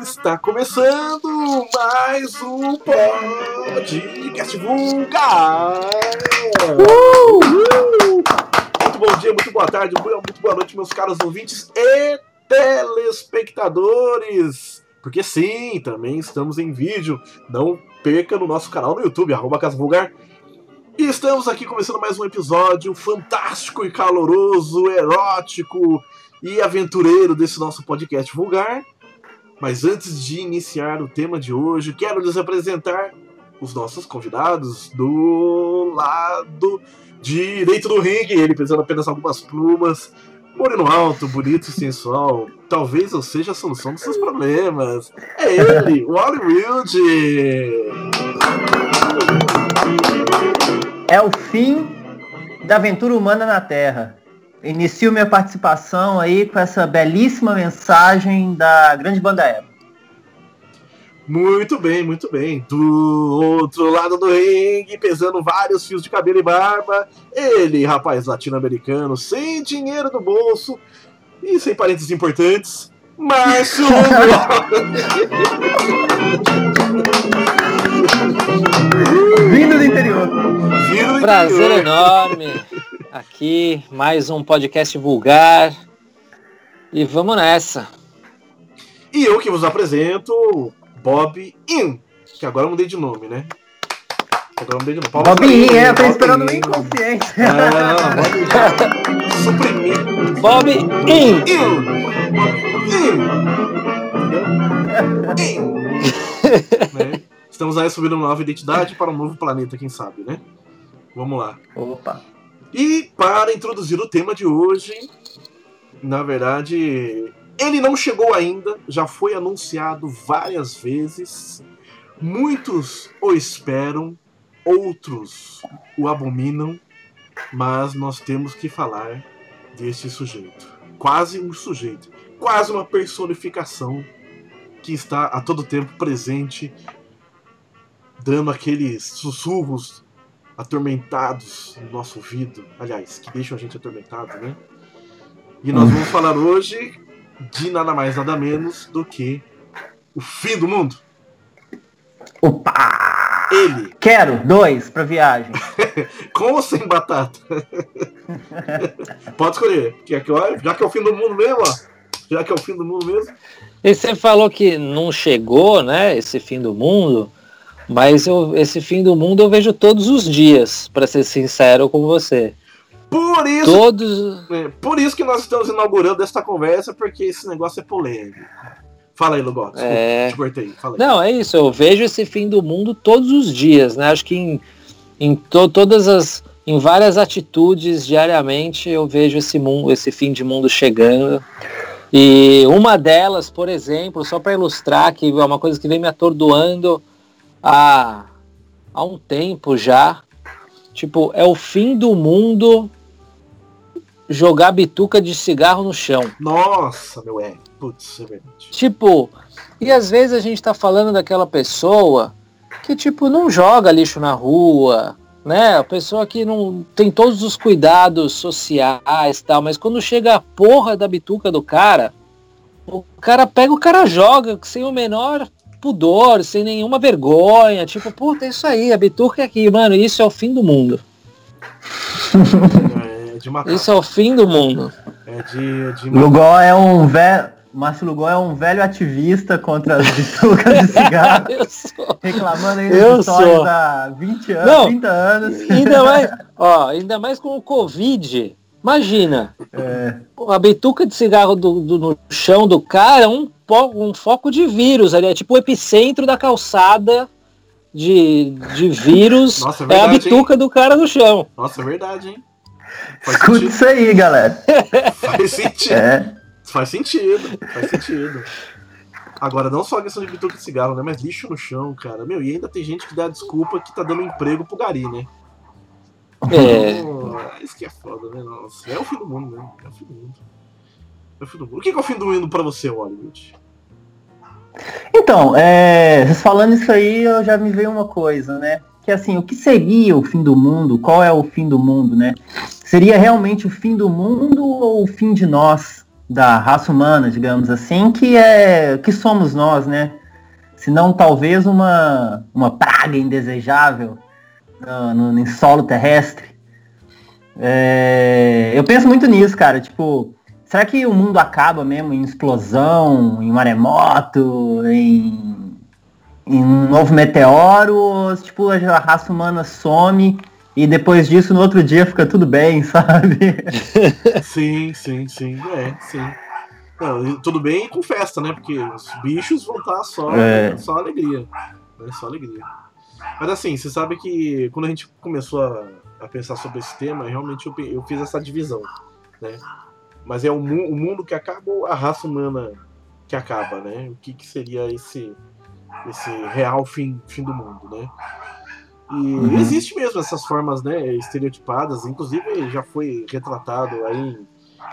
Está começando mais um podcast vulgar. Uh! Muito bom dia, muito boa tarde, muito boa noite, meus caros ouvintes e telespectadores. Porque sim, também estamos em vídeo. Não perca no nosso canal no YouTube, arroba Casa Vulgar. E estamos aqui começando mais um episódio fantástico e caloroso, erótico e aventureiro desse nosso podcast vulgar. Mas antes de iniciar o tema de hoje, quero lhes apresentar os nossos convidados do lado direito do ringue. Ele pesando apenas algumas plumas, moreno alto, bonito sensual. Talvez eu seja a solução dos seus problemas. É ele, o Hollywood! É o fim da aventura humana na Terra. Inicio minha participação aí com essa belíssima mensagem da grande banda Eva. Muito bem, muito bem. Do outro lado do ringue, pesando vários fios de cabelo e barba, ele, rapaz latino-americano, sem dinheiro no bolso e sem parentes importantes, Márcio Vindo do interior. Vindo do Prazer interior. enorme. Aqui, mais um podcast vulgar. E vamos nessa. E eu que vos apresento, Bob In, que agora eu mudei de nome, né? Agora eu mudei de nome. Paulo Bob In, é, eu tô esperando o inconsciente. Ah, Bob In. In. Bob In. In. né? Estamos aí subindo uma nova identidade para um novo planeta, quem sabe, né? Vamos lá. Opa. E para introduzir o tema de hoje, na verdade, ele não chegou ainda, já foi anunciado várias vezes. Muitos o esperam, outros o abominam, mas nós temos que falar desse sujeito. Quase um sujeito, quase uma personificação que está a todo tempo presente, dando aqueles sussurros atormentados no nosso ouvido. Aliás, que deixam a gente atormentado, né? E nós vamos falar hoje de nada mais, nada menos do que o fim do mundo. Opa! Ele. Quero dois para viagem. Com ou sem batata? Pode escolher. Já que, já que é o fim do mundo mesmo, ó. Já que é o fim do mundo mesmo. E você falou que não chegou, né? Esse fim do mundo. Mas eu, esse fim do mundo eu vejo todos os dias, para ser sincero com você. Por isso, todos... É, por isso que nós estamos inaugurando esta conversa, porque esse negócio é polêmico. Fala aí, Lugo. É... Te cortei. Não, é isso. Eu vejo esse fim do mundo todos os dias, né? Acho que em, em to, todas as, em várias atitudes diariamente eu vejo esse mundo, esse fim de mundo chegando. E uma delas, por exemplo, só para ilustrar que é uma coisa que vem me atordoando há, há um tempo já. Tipo, é o fim do mundo jogar bituca de cigarro no chão. Nossa, meu é. Putz, é verdade. Tipo, e às vezes a gente tá falando daquela pessoa que, tipo, não joga lixo na rua, né? A pessoa que não tem todos os cuidados sociais tal, mas quando chega a porra da bituca do cara, o cara pega, o cara joga sem o menor pudor, sem nenhuma vergonha. Tipo, puta, é isso aí, a bituca é aqui, mano, isso é o fim do mundo. É de matar. Isso é o fim do mundo. É de, de Lugol é um velho. Márcio Lugol é um velho ativista contra as bitucas de cigarro. reclamando aí das histórias há 20 anos, Não, 30 anos. Ainda mais, ó, ainda mais com o Covid. Imagina. É. A bituca de cigarro do, do, no chão do cara é um um foco de vírus ali, é tipo o epicentro da calçada de, de vírus. Nossa, é, verdade, é a bituca hein? do cara no chão. Nossa, é verdade, hein? Faz Escuta sentido. isso aí, galera. Faz sentido. É. Faz sentido. Faz sentido. Agora, não só a questão de bituca de cigarro, né? Mas lixo no chão, cara. Meu, e ainda tem gente que dá desculpa que tá dando emprego pro Gari, né? É. Então, isso que é foda, né? Nossa, é o fim do mundo, né? É o fim do mundo. É o fim do mundo. O que é o fim do mundo pra você, Hollywood? Então, é, falando isso aí, eu já me veio uma coisa, né? Que assim, o que seria o fim do mundo? Qual é o fim do mundo, né? Seria realmente o fim do mundo ou o fim de nós? da raça humana, digamos assim, que é que somos nós, né? Se não talvez uma, uma praga indesejável no, no, no solo terrestre. É, eu penso muito nisso, cara. Tipo, será que o mundo acaba mesmo em explosão, em maremoto, em, em um novo meteoro? Ou, tipo, a raça humana some e depois disso, no outro dia, fica tudo bem, sabe? Sim, sim, sim. É, sim. Não, tudo bem com festa, né? Porque os bichos vão estar só, é. só alegria. Né? Só alegria. Mas assim, você sabe que quando a gente começou a, a pensar sobre esse tema, realmente eu, eu fiz essa divisão. Né? Mas é o, o, mundo que acaba ou a raça humana que acaba, né? O que, que seria esse, esse real fim, fim do mundo, né? E uhum. existe mesmo essas formas, né, estereotipadas, inclusive já foi retratado aí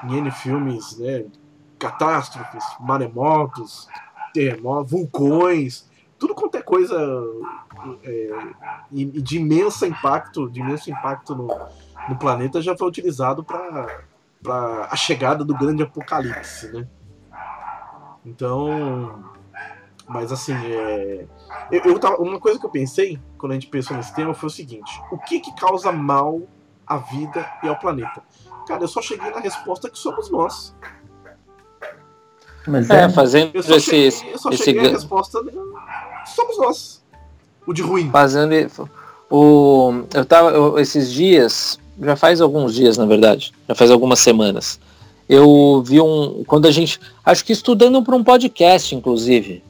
em, em N filmes, né, catástrofes, maremotos, terremotos, vulcões, tudo quanto é coisa é, de imenso impacto, de imenso impacto no, no planeta já foi utilizado para a chegada do grande apocalipse, né? Então, mas assim, é, eu, eu tava, uma coisa que eu pensei quando a gente pensou nesse tema foi o seguinte: o que que causa mal à vida e ao planeta? Cara, eu só cheguei na resposta que somos nós. Mas é, é fazendo eu só esse, cheguei, eu só esse, cheguei esse... resposta somos nós. O de ruim. Fazendo o eu tava eu, esses dias, já faz alguns dias, na verdade, já faz algumas semanas. Eu vi um quando a gente, acho que estudando para um podcast, inclusive,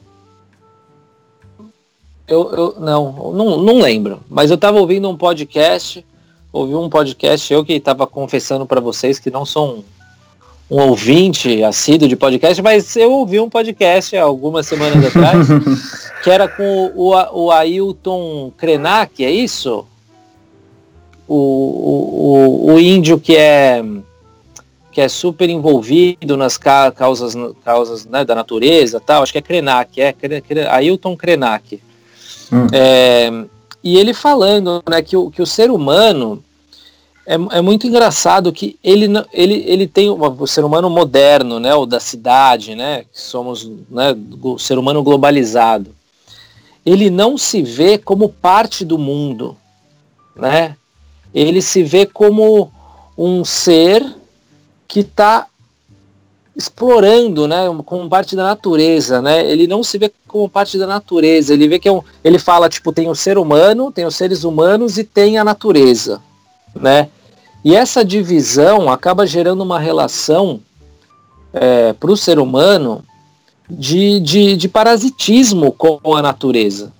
eu, eu não, não, não lembro, mas eu estava ouvindo um podcast, ouvi um podcast, eu que estava confessando para vocês que não sou um, um, ouvinte assíduo de podcast, mas eu ouvi um podcast algumas semanas atrás, que era com o, o Ailton Krenak, é isso? O, o, o, índio que é que é super envolvido nas causas, causas né, da natureza tal, acho que é Krenak, é Ailton Krenak. Hum. É, e ele falando né, que, o, que o ser humano é, é muito engraçado que ele, ele, ele tem o ser humano moderno, né, o da cidade, né, que somos né, o ser humano globalizado. Ele não se vê como parte do mundo, né? Ele se vê como um ser que está explorando, né, como parte da natureza, né? Ele não se vê como parte da natureza, ele vê que é um, ele fala tipo tem o ser humano, tem os seres humanos e tem a natureza, né? E essa divisão acaba gerando uma relação é, para o ser humano de, de, de parasitismo com a natureza,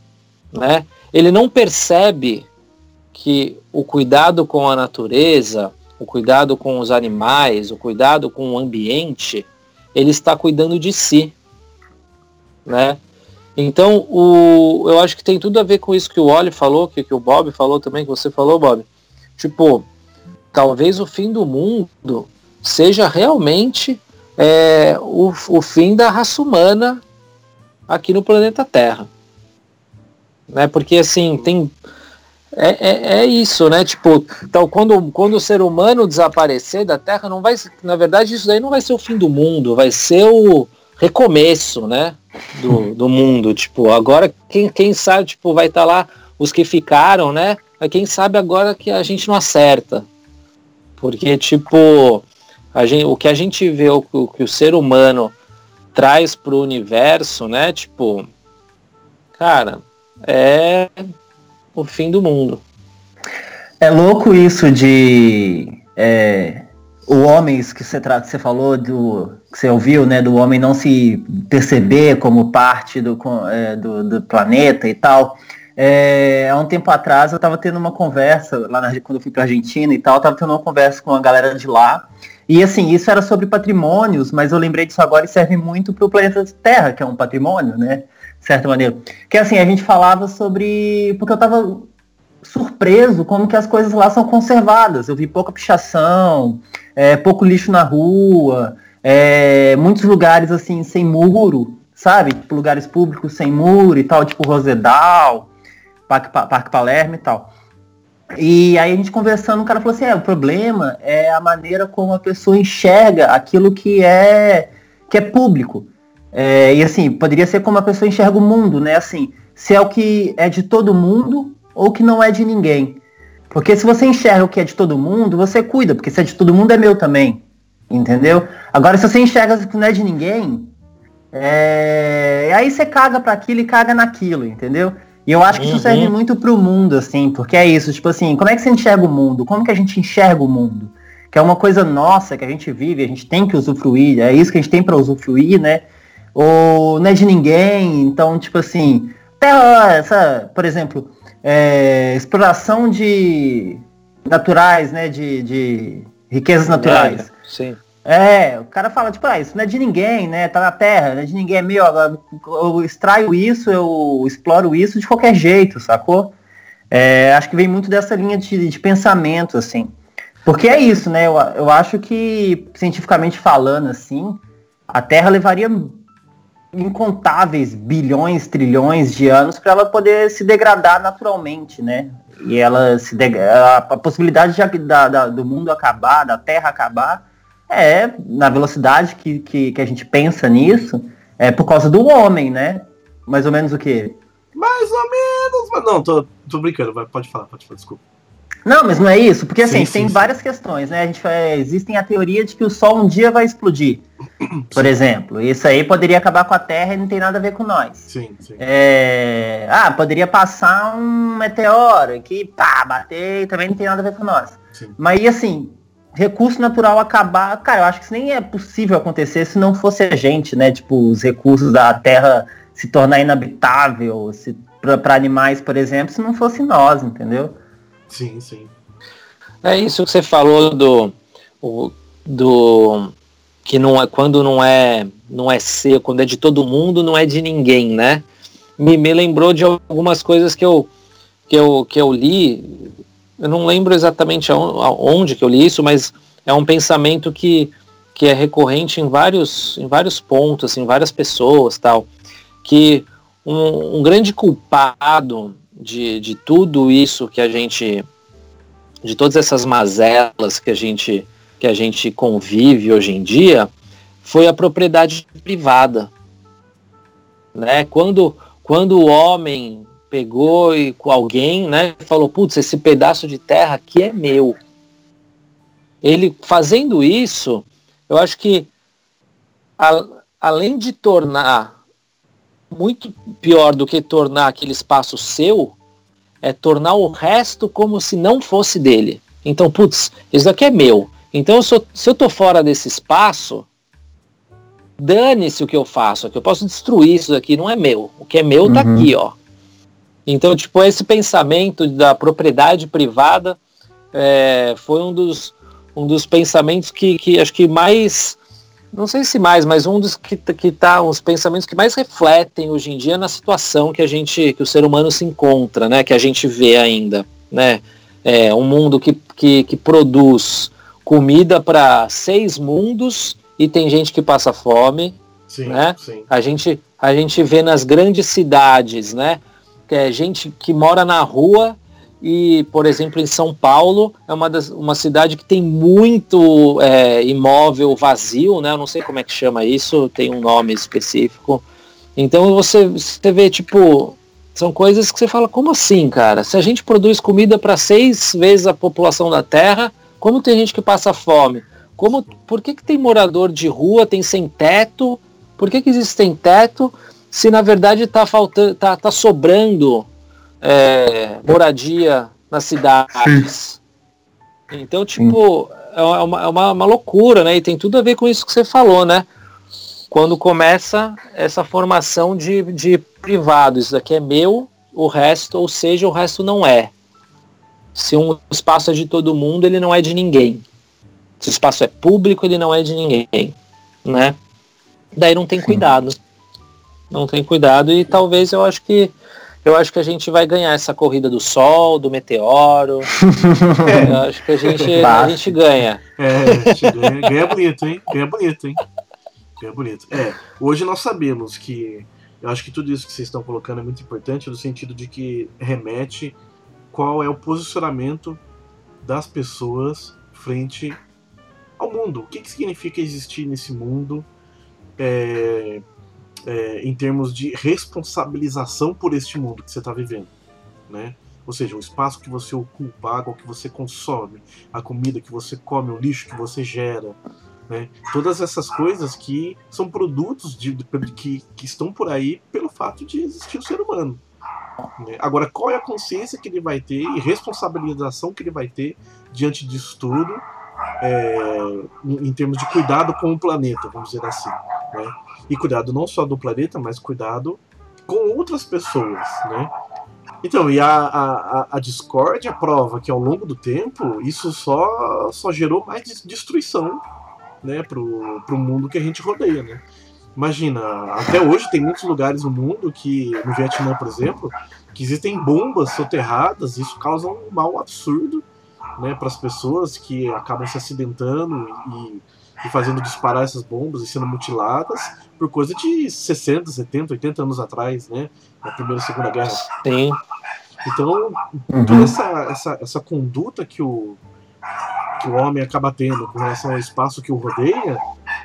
né? Ele não percebe que o cuidado com a natureza, o cuidado com os animais, o cuidado com o ambiente, ele está cuidando de si, né? Então, o, eu acho que tem tudo a ver com isso que o Oli falou, que, que o Bob falou também, que você falou, Bob. Tipo, talvez o fim do mundo seja realmente é, o, o fim da raça humana aqui no planeta Terra. Né? Porque assim, tem é, é, é, isso, né? Tipo, então, quando, quando o ser humano desaparecer da Terra, não vai, na verdade, isso daí não vai ser o fim do mundo, vai ser o recomeço, né? Do, do mundo. Tipo, agora quem, quem sabe, tipo, vai estar tá lá os que ficaram, né? Mas quem sabe agora que a gente não acerta. Porque, tipo, a gente, o que a gente vê, o, o que o ser humano traz para o universo, né? Tipo, cara, é o fim do mundo. É louco isso de é, o homem que você, que você falou do que você ouviu, né, do homem não se perceber como parte do, é, do, do, planeta e tal. É, há um tempo atrás eu estava tendo uma conversa lá na, quando eu fui para Argentina e tal, estava tendo uma conversa com a galera de lá. E assim, isso era sobre patrimônios, mas eu lembrei disso agora e serve muito para o planeta Terra, que é um patrimônio, né? Certa maneira. Que assim, a gente falava sobre. Porque eu tava surpreso como que as coisas lá são conservadas. Eu vi pouca pichação, é, pouco lixo na rua, é, muitos lugares assim sem muro, sabe? Tipo, lugares públicos sem muro e tal, tipo Rosedal, Parque, Parque Palermo e tal. E aí a gente conversando, o cara falou assim, é, o problema é a maneira como a pessoa enxerga aquilo que é que é público. É, e assim, poderia ser como a pessoa enxerga o mundo, né? Assim, se é o que é de todo mundo ou que não é de ninguém. Porque se você enxerga o que é de todo mundo, você cuida, porque se é de todo mundo é meu também. Entendeu? Agora, se você enxerga o que não é de ninguém, é... aí você caga para aquilo e caga naquilo, entendeu? E eu acho que isso uhum. serve muito pro mundo, assim, porque é isso, tipo assim, como é que você enxerga o mundo? Como que a gente enxerga o mundo? Que é uma coisa nossa que a gente vive, a gente tem que usufruir, é isso que a gente tem para usufruir, né? Ou não é de ninguém, então, tipo assim, até essa, por exemplo, é, exploração de naturais, né? De, de riquezas naturais. É, sim. É, o cara fala, tipo, ah, isso não é de ninguém, né? Tá na terra, não é de ninguém, é meu, eu extraio isso, eu exploro isso de qualquer jeito, sacou? É, acho que vem muito dessa linha de, de pensamento, assim. Porque é isso, né? Eu, eu acho que, cientificamente falando, assim, a Terra levaria incontáveis bilhões, trilhões de anos para ela poder se degradar naturalmente, né? E ela se a, a possibilidade de, da, da, do mundo acabar, da Terra acabar, é, na velocidade que, que, que, a gente pensa nisso, é por causa do homem, né? Mais ou menos o quê? Mais ou menos, mas não, tô, tô brincando, pode falar, pode falar, desculpa. Não, mas não é isso, porque assim, sim, tem sim, várias sim. questões, né? A gente é, existem a teoria de que o Sol um dia vai explodir, por exemplo. Isso aí poderia acabar com a Terra e não tem nada a ver com nós. Sim, sim. É... Ah, poderia passar um meteoro que pá, bater e também não tem nada a ver com nós. Sim. Mas assim, recurso natural acabar, cara, eu acho que isso nem é possível acontecer se não fosse a gente, né? Tipo, os recursos da Terra se tornar inabitável, se para animais, por exemplo, se não fosse nós, entendeu? Sim, sim. É isso que você falou do do que não é quando não é não é seu, quando é de todo mundo, não é de ninguém, né? Me, me lembrou de algumas coisas que eu que eu que eu li eu não lembro exatamente aonde que eu li isso, mas é um pensamento que, que é recorrente em vários, em vários pontos, em várias pessoas tal, que um, um grande culpado de, de tudo isso que a gente, de todas essas mazelas que a gente, que a gente convive hoje em dia, foi a propriedade privada. Né? Quando, quando o homem pegou e com alguém, né, falou, putz, esse pedaço de terra aqui é meu. Ele fazendo isso, eu acho que a, além de tornar muito pior do que tornar aquele espaço seu, é tornar o resto como se não fosse dele. Então, putz, isso daqui é meu. Então, se eu, se eu tô fora desse espaço, dane-se o que eu faço aqui. Eu posso destruir isso daqui, não é meu. O que é meu tá uhum. aqui, ó. Então, tipo, esse pensamento da propriedade privada é, foi um dos, um dos pensamentos que, que acho que mais, não sei se mais, mas um dos que, que tá, os pensamentos que mais refletem hoje em dia na situação que a gente, que o ser humano se encontra, né, que a gente vê ainda, né, é um mundo que, que, que produz comida para seis mundos e tem gente que passa fome, sim, né? Sim. A gente a gente vê nas grandes cidades, né? é, gente que mora na rua e, por exemplo, em São Paulo é uma, das, uma cidade que tem muito é, imóvel vazio, né? Eu não sei como é que chama isso, tem um nome específico. Então você, você vê, tipo, são coisas que você fala, como assim, cara? Se a gente produz comida para seis vezes a população da Terra, como tem gente que passa fome? Como, por que, que tem morador de rua, tem sem teto? Por que, que existe sem teto? se na verdade está faltando, tá, tá sobrando é, moradia nas cidades. Então, tipo, é, uma, é uma, uma, loucura, né? E tem tudo a ver com isso que você falou, né? Quando começa essa formação de, de privado, isso daqui é meu, o resto, ou seja, o resto não é. Se um espaço é de todo mundo, ele não é de ninguém. Se o espaço é público, ele não é de ninguém, né? Daí não tem cuidado não tem cuidado e talvez eu acho que eu acho que a gente vai ganhar essa corrida do sol, do meteoro. eu acho que a gente, a gente ganha. É, a gente ganha, ganha bonito, hein? Ganha bonito, hein? Ganha bonito. É, hoje nós sabemos que eu acho que tudo isso que vocês estão colocando é muito importante no sentido de que remete qual é o posicionamento das pessoas frente ao mundo. O que, que significa existir nesse mundo é, é, em termos de responsabilização por este mundo que você está vivendo, né? Ou seja, o espaço que você ocupa, a água que você consome, a comida que você come, o lixo que você gera, né? Todas essas coisas que são produtos de, de, que, que estão por aí pelo fato de existir o ser humano. Né? Agora, qual é a consciência que ele vai ter e responsabilização que ele vai ter diante disso tudo, é, em, em, termos de cuidado com o planeta, vamos dizer assim. Né? E cuidado não só do planeta, mas cuidado com outras pessoas. Né? Então, e a, a, a discórdia prova que ao longo do tempo isso só, só gerou mais destruição né, pro, pro mundo que a gente rodeia, né? Imagina, até hoje tem muitos lugares no mundo que, no Vietnã, por exemplo, que existem bombas soterradas, isso causa um mal absurdo né, para as pessoas que acabam se acidentando e, e, fazendo disparar essas bombas e sendo mutiladas por coisa de 60, 70, 80 anos atrás, né, na Primeira e Segunda Guerra. Sim. Então, uhum. toda essa, essa, essa conduta que o, que o homem acaba tendo com relação ao espaço que o rodeia,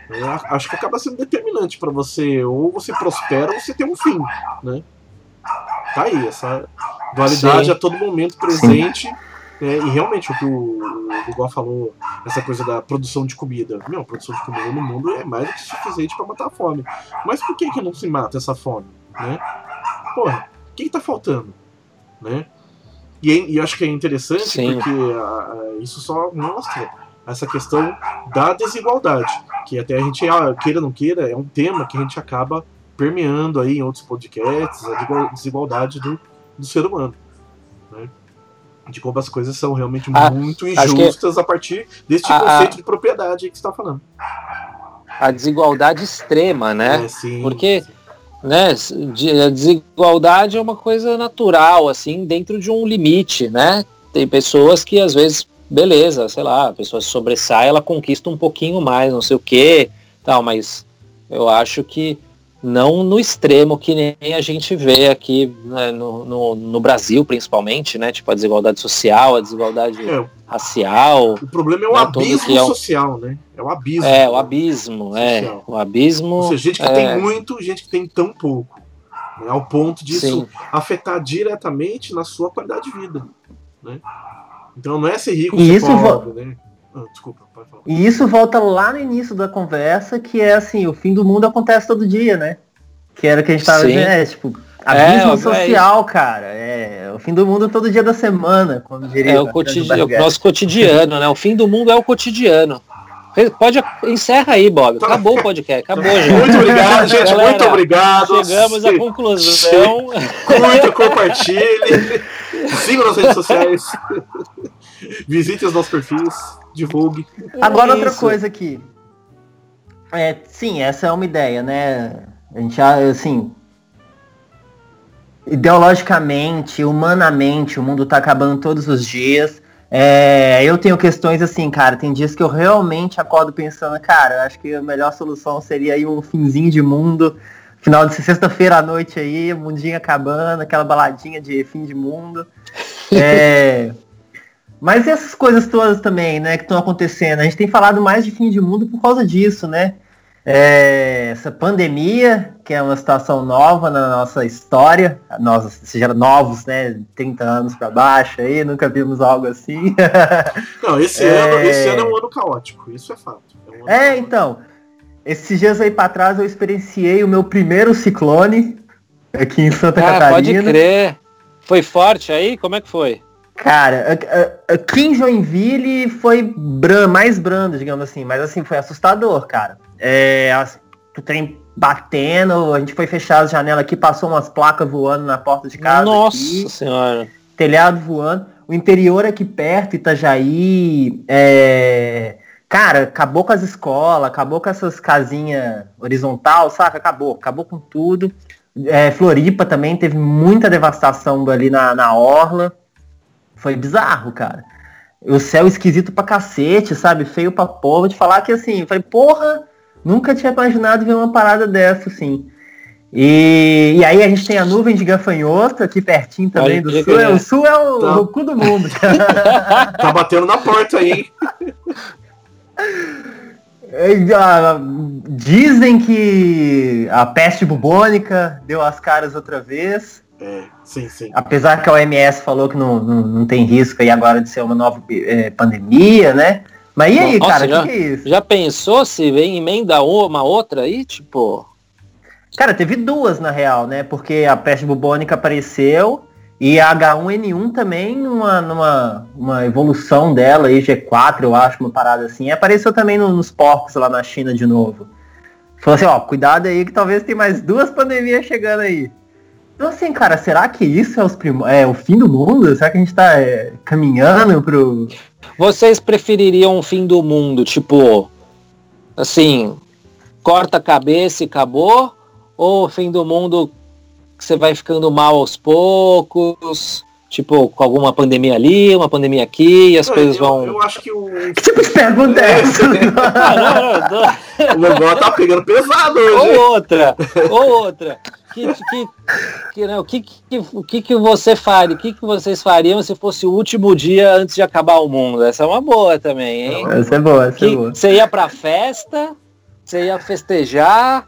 né, acho que acaba sendo determinante para você, ou você prospera ou você tem um fim, né? Tá aí, essa dualidade Sim. a todo momento presente. Né, e realmente o que o, o Google falou, essa coisa da produção de comida. Meu, a produção de comida no mundo é mais do que suficiente para matar a fome. Mas por que, que não se mata essa fome? Né? Porra, o que, que tá faltando? Né? E, e acho que é interessante Sim. porque a, isso só mostra essa questão da desigualdade, que até a gente, ah, queira ou não queira, é um tema que a gente acaba permeando aí em outros podcasts, a desigualdade do, do ser humano. Né? De como as coisas são realmente ah, muito injustas a partir deste a, conceito a, de propriedade que você está falando. A desigualdade extrema, né? É, sim, Porque sim né? A desigualdade é uma coisa natural, assim, dentro de um limite, né? Tem pessoas que às vezes, beleza, sei lá, a pessoa sobressai, ela conquista um pouquinho mais, não sei o que, tal, mas eu acho que não no extremo que nem a gente vê aqui né, no, no, no, Brasil, principalmente, né? Tipo a desigualdade social, a desigualdade é, racial. O problema é o né, abismo é social, né? É o abismo. É, o abismo, é. social. é. O abismo. Ou seja, gente que é... tem muito, gente que tem tão pouco. Né, ao ponto disso Sim. afetar diretamente na sua qualidade de vida. Né? Então não é ser rico e ser pobre, né? Ah, desculpa. E isso volta lá no início da conversa, que é assim, o fim do mundo acontece todo dia, né? Que era o que a gente tava dizendo, é, tipo, abismo é, social, é cara. É o fim do mundo todo dia da semana, como diria. É o, cotidiano, o nosso cotidiano, né? O fim do mundo é o cotidiano. Pode encerra aí, Bob. Acabou o podcast. Acabou, gente. Muito obrigado, gente. Galera, muito obrigado. Chegamos à conclusão. Curta, compartilhe. Siga nas redes sociais. Visite os nossos perfis. Divulgue. Agora é outra coisa aqui. É, sim, essa é uma ideia, né? A gente, assim, ideologicamente, humanamente, o mundo tá acabando todos os dias. É, eu tenho questões assim, cara, tem dias que eu realmente acordo pensando, cara, acho que a melhor solução seria aí um finzinho de mundo, final de sexta-feira à noite aí, mundinho acabando, aquela baladinha de fim de mundo. É, mas essas coisas todas também, né, que estão acontecendo, a gente tem falado mais de fim de mundo por causa disso, né? É, essa pandemia, que é uma situação nova na nossa história, nós, seja, novos, né, 30 anos para baixo aí, nunca vimos algo assim. Não, esse, é... ano, esse ano é um ano caótico, isso é fato. É, um é então, esses dias aí para trás eu experienciei o meu primeiro ciclone aqui em Santa ah, Catarina. Pode crer. Foi forte aí? Como é que foi? Cara, aqui em Joinville foi bran mais brando, digamos assim, mas assim, foi assustador, cara. É, o trem batendo, a gente foi fechar as janelas aqui, passou umas placas voando na porta de casa. Nossa aqui, senhora. Telhado voando. O interior aqui perto, Itajaí, é... Cara, acabou com as escolas, acabou com essas casinhas horizontal, saca? Acabou, acabou com tudo. É, Floripa também teve muita devastação ali na, na orla. Foi bizarro, cara. O céu esquisito pra cacete, sabe? Feio pra porra. De falar que assim, eu falei, porra, nunca tinha imaginado ver uma parada dessa, assim. E, e, aí a gente tem a nuvem de gafanhoto aqui pertinho também do sul. É, o sul é o, tá. o cu do mundo. tá batendo na porta aí, hein? Dizem que a peste bubônica deu as caras outra vez. É, sim, sim. Apesar que a OMS falou que não, não, não tem risco aí agora de ser uma nova é, pandemia, né? Mas e aí, Nossa, cara, o que, que, é isso? Já pensou se vem emenda uma outra aí, tipo... Cara, teve duas na real, né? Porque a peste bubônica apareceu e a H1N1 também, numa, numa uma evolução dela, aí, G4, eu acho, uma parada assim, apareceu também no, nos porcos lá na China de novo. Falou assim, ó, cuidado aí que talvez tem mais duas pandemias chegando aí. Então assim, cara, será que isso é, os prim... é o fim do mundo? Será que a gente tá é, caminhando pro. Vocês prefeririam o fim do mundo, tipo, assim, corta a cabeça e acabou? Ou o fim do mundo você vai ficando mal aos poucos? Tipo, com alguma pandemia ali, uma pandemia aqui, e as não, coisas vão. Eu acho que o. Que tipo de pergunta é essa? o negócio tá pegando pesado hoje. Ou outra, ou outra. Que, que, que, né, o que, que, o que, que você faria? O que, que vocês fariam se fosse o último dia antes de acabar o mundo? Essa é uma boa também, hein? Essa é boa, essa é que, é boa. Você ia pra festa, você ia festejar,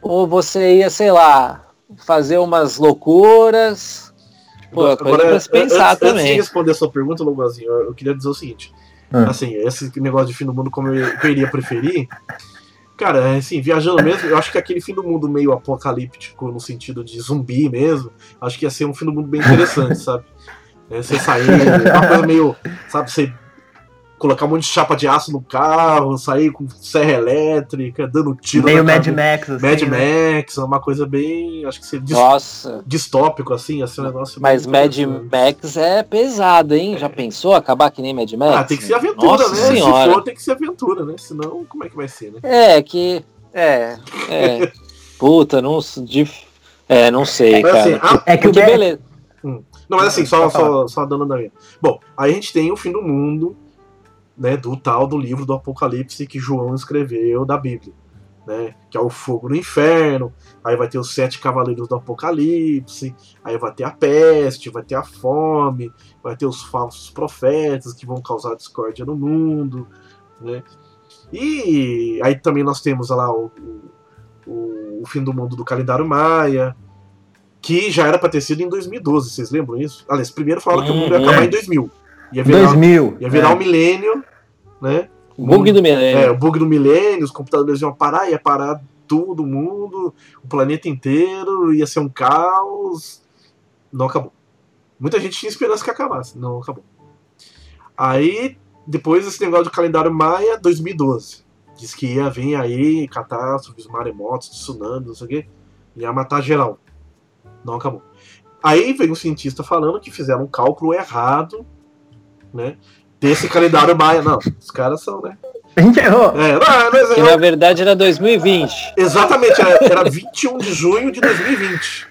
ou você ia, sei lá, fazer umas loucuras. Pô, agora, coisa pra se pensar antes, também. Antes de responder a sua pergunta, Logozinho, eu queria dizer o seguinte. Ah. Assim, esse negócio de fim do mundo como eu, eu iria preferir. Cara, assim, viajando mesmo, eu acho que aquele fim do mundo meio apocalíptico, no sentido de zumbi mesmo, acho que ia ser um fim do mundo bem interessante, sabe? É, você sair, uma coisa meio, sabe, você colocar um monte de chapa de aço no carro, sair com serra elétrica, dando tiro. Meio Mad Max, assim. Mad né? Max, uma coisa bem. Acho que seria Nossa. distópico, assim, assim um negócio. Mas Mad Max é pesado, hein? Já pensou acabar que nem Mad Max? Ah, tem que ser aventura, Nossa né? Senhora. Se for, tem que ser aventura, né? Senão, como é que vai ser, né? É, que. É. É. Puta, não. É, não sei, mas, assim, cara. Assim, a... É que o beleza. Hum. Não, mas assim, só, só, só dando da minha. Bom, aí a gente tem o fim do mundo, né, do tal do livro do Apocalipse que João escreveu da Bíblia, né, que é o fogo no inferno, aí vai ter os sete cavaleiros do Apocalipse, aí vai ter a peste, vai ter a fome, vai ter os falsos profetas que vão causar discórdia no mundo, né, e aí também nós temos lá o, o, o fim do mundo do calendário maia, que já era para ter sido em 2012, vocês lembram isso? Aliás, primeiro falaram que o mundo ia acabar em 2000. Ia virar, 2000. Ia virar é. um milênio, né? O bug do milênio. É, o bug do milênio, os computadores iam parar, ia parar todo mundo, o planeta inteiro, ia ser um caos. Não acabou. Muita gente tinha esperança que acabasse, não acabou. Aí, depois esse negócio do calendário Maia, 2012. Diz que ia vir aí catástrofes, maremotos, tsunamis, não sei o quê. Ia matar geral. Não acabou. Aí veio um cientista falando que fizeram um cálculo errado né? Desse calendário maia. Não, os caras são, né? A gente errou. É, não, que na verdade era 2020. Exatamente, era, era 21 de junho de 2020.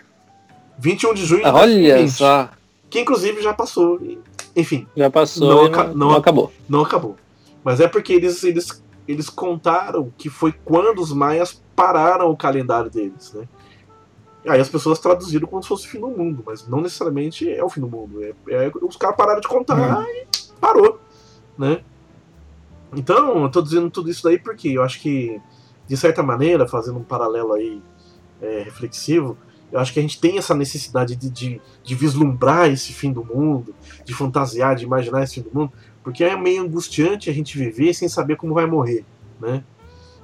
21 de junho de Olha 2020. só. Que inclusive já passou. Enfim. Já passou. Não, não, não, acabou. Não acabou. Mas é porque eles, eles, eles contaram que foi quando os maias pararam o calendário deles, né? Aí as pessoas traduziram como se fosse o fim do mundo, mas não necessariamente é o fim do mundo. É, é os caras pararam de contar uhum. e parou, né? Então, eu tô dizendo tudo isso daí porque eu acho que, de certa maneira, fazendo um paralelo aí é, reflexivo, eu acho que a gente tem essa necessidade de, de, de, vislumbrar esse fim do mundo, de fantasiar, de imaginar esse fim do mundo, porque é meio angustiante a gente viver sem saber como vai morrer, né?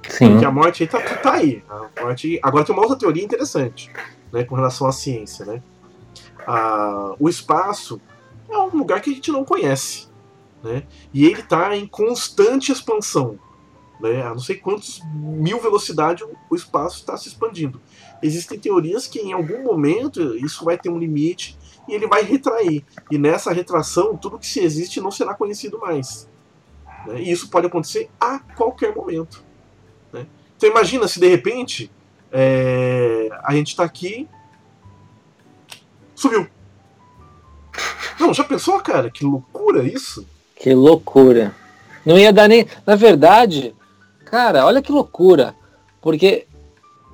Sim. Porque a morte aí tá, tá aí. A morte... Agora tem uma outra teoria interessante né, com relação à ciência. Né? Ah, o espaço é um lugar que a gente não conhece. Né? E ele está em constante expansão. Né? A não sei quantos mil velocidades o espaço está se expandindo. Existem teorias que em algum momento isso vai ter um limite e ele vai retrair. E nessa retração, tudo que se existe não será conhecido mais. Né? E isso pode acontecer a qualquer momento. Né? Então imagina se de repente é, a gente está aqui. Subiu. Não, já pensou, cara? Que loucura isso? Que loucura. Não ia dar nem. Na verdade, cara, olha que loucura. Porque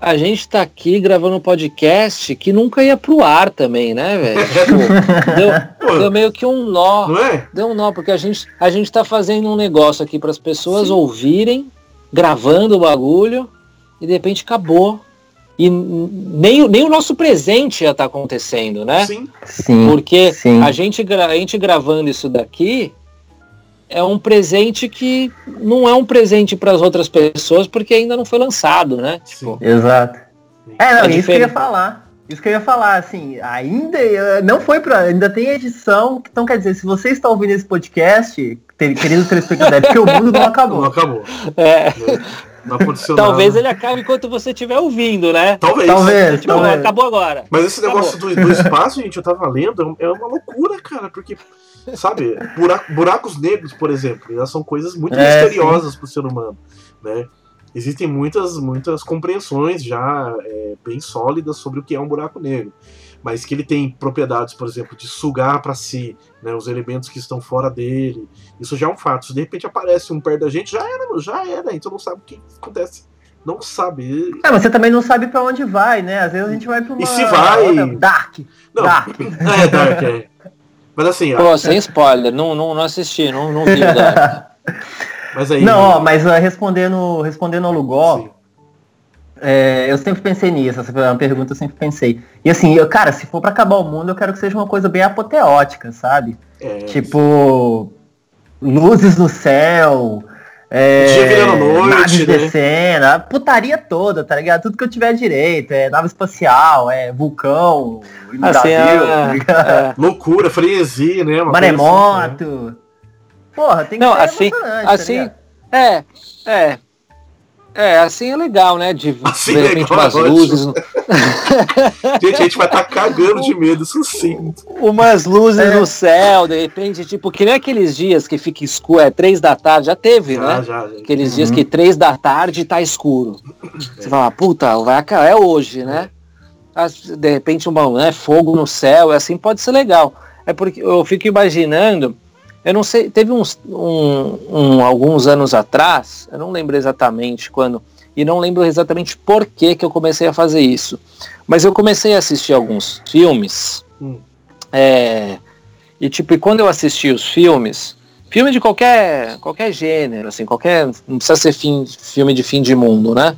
a gente tá aqui gravando um podcast que nunca ia pro ar também, né, velho? Tipo, deu, deu, meio que um nó. Não é? Deu um nó, porque a gente, a gente tá fazendo um negócio aqui para as pessoas Sim. ouvirem, gravando o bagulho, e de repente acabou. E nem, nem o nosso presente ia estar tá acontecendo, né? Sim. Sim porque sim. A, gente, a gente gravando isso daqui, é um presente que não é um presente para as outras pessoas porque ainda não foi lançado, né? Tipo, Exato. É, não, é isso que eu ia falar. Isso que eu ia falar, assim, ainda não foi para, ainda tem edição, então quer dizer, se você está ouvindo esse podcast, querido telespectador, é porque o mundo não acabou. Não acabou. É. Não aconteceu Talvez nada. ele acabe enquanto você estiver ouvindo, né? Talvez. Talvez, tipo, talvez. Acabou agora. Mas esse negócio do, do, espaço, gente, eu tava lendo, é uma loucura, cara, porque Sabe? buracos negros, por exemplo, elas são coisas muito é, misteriosas para o ser humano, né? Existem muitas, muitas compreensões já é, bem sólidas sobre o que é um buraco negro, mas que ele tem propriedades, por exemplo, de sugar para si né, os elementos que estão fora dele. Isso já é um fato. Se de repente aparece um perto da gente, já era, já era. Então não sabe o que acontece não sabe. É, mas você também não sabe para onde vai, né? Às vezes a gente vai para uma. E se vai. Dark. Não, Dark. É, Dark, é. Mas assim. Pô, sem spoiler, não, não, não assisti, não, não vi mas aí. Não, ó, mas uh, respondendo, respondendo ao Lugol, é, eu sempre pensei nisso, essa foi uma pergunta eu sempre pensei. E assim, eu, cara, se for para acabar o mundo, eu quero que seja uma coisa bem apoteótica, sabe? É, tipo, luzes no céu, é, Dia virando noite, naves né? descendo, a putaria toda, tá ligado? Tudo que eu tiver direito, é nave espacial, é vulcão, no assim, Brasil, é, é. Loucura, freguesia, né? Maremoto. Assim, né? Porra, tem que Não, ser assim, tá assim, tá é, é, é, assim é legal, né? De, assim de repente é umas luzes. No... gente, a gente vai estar tá cagando de medo, isso sim. Umas luzes é. no céu, de repente, tipo, que nem aqueles dias que fica escuro, é três da tarde, já teve, já, né? Já, já. Aqueles uhum. dias que três da tarde tá escuro. Você fala, puta, vai acabar, é hoje, né? De repente, um né, fogo no céu, assim pode ser legal. É porque eu fico imaginando eu não sei, teve uns um, um, alguns anos atrás, eu não lembro exatamente quando, e não lembro exatamente por que, que eu comecei a fazer isso. Mas eu comecei a assistir alguns filmes. Hum. É, e tipo, quando eu assisti os filmes, filme de qualquer, qualquer gênero, assim, qualquer. Não precisa ser fim, filme de fim de mundo, né?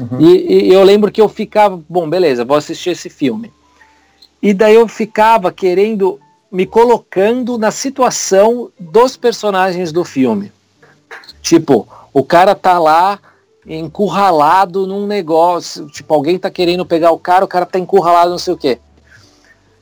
Uhum. E, e eu lembro que eu ficava, bom, beleza, vou assistir esse filme. E daí eu ficava querendo me colocando na situação dos personagens do filme. Tipo, o cara tá lá encurralado num negócio, tipo, alguém tá querendo pegar o cara, o cara tá encurralado, não sei o quê.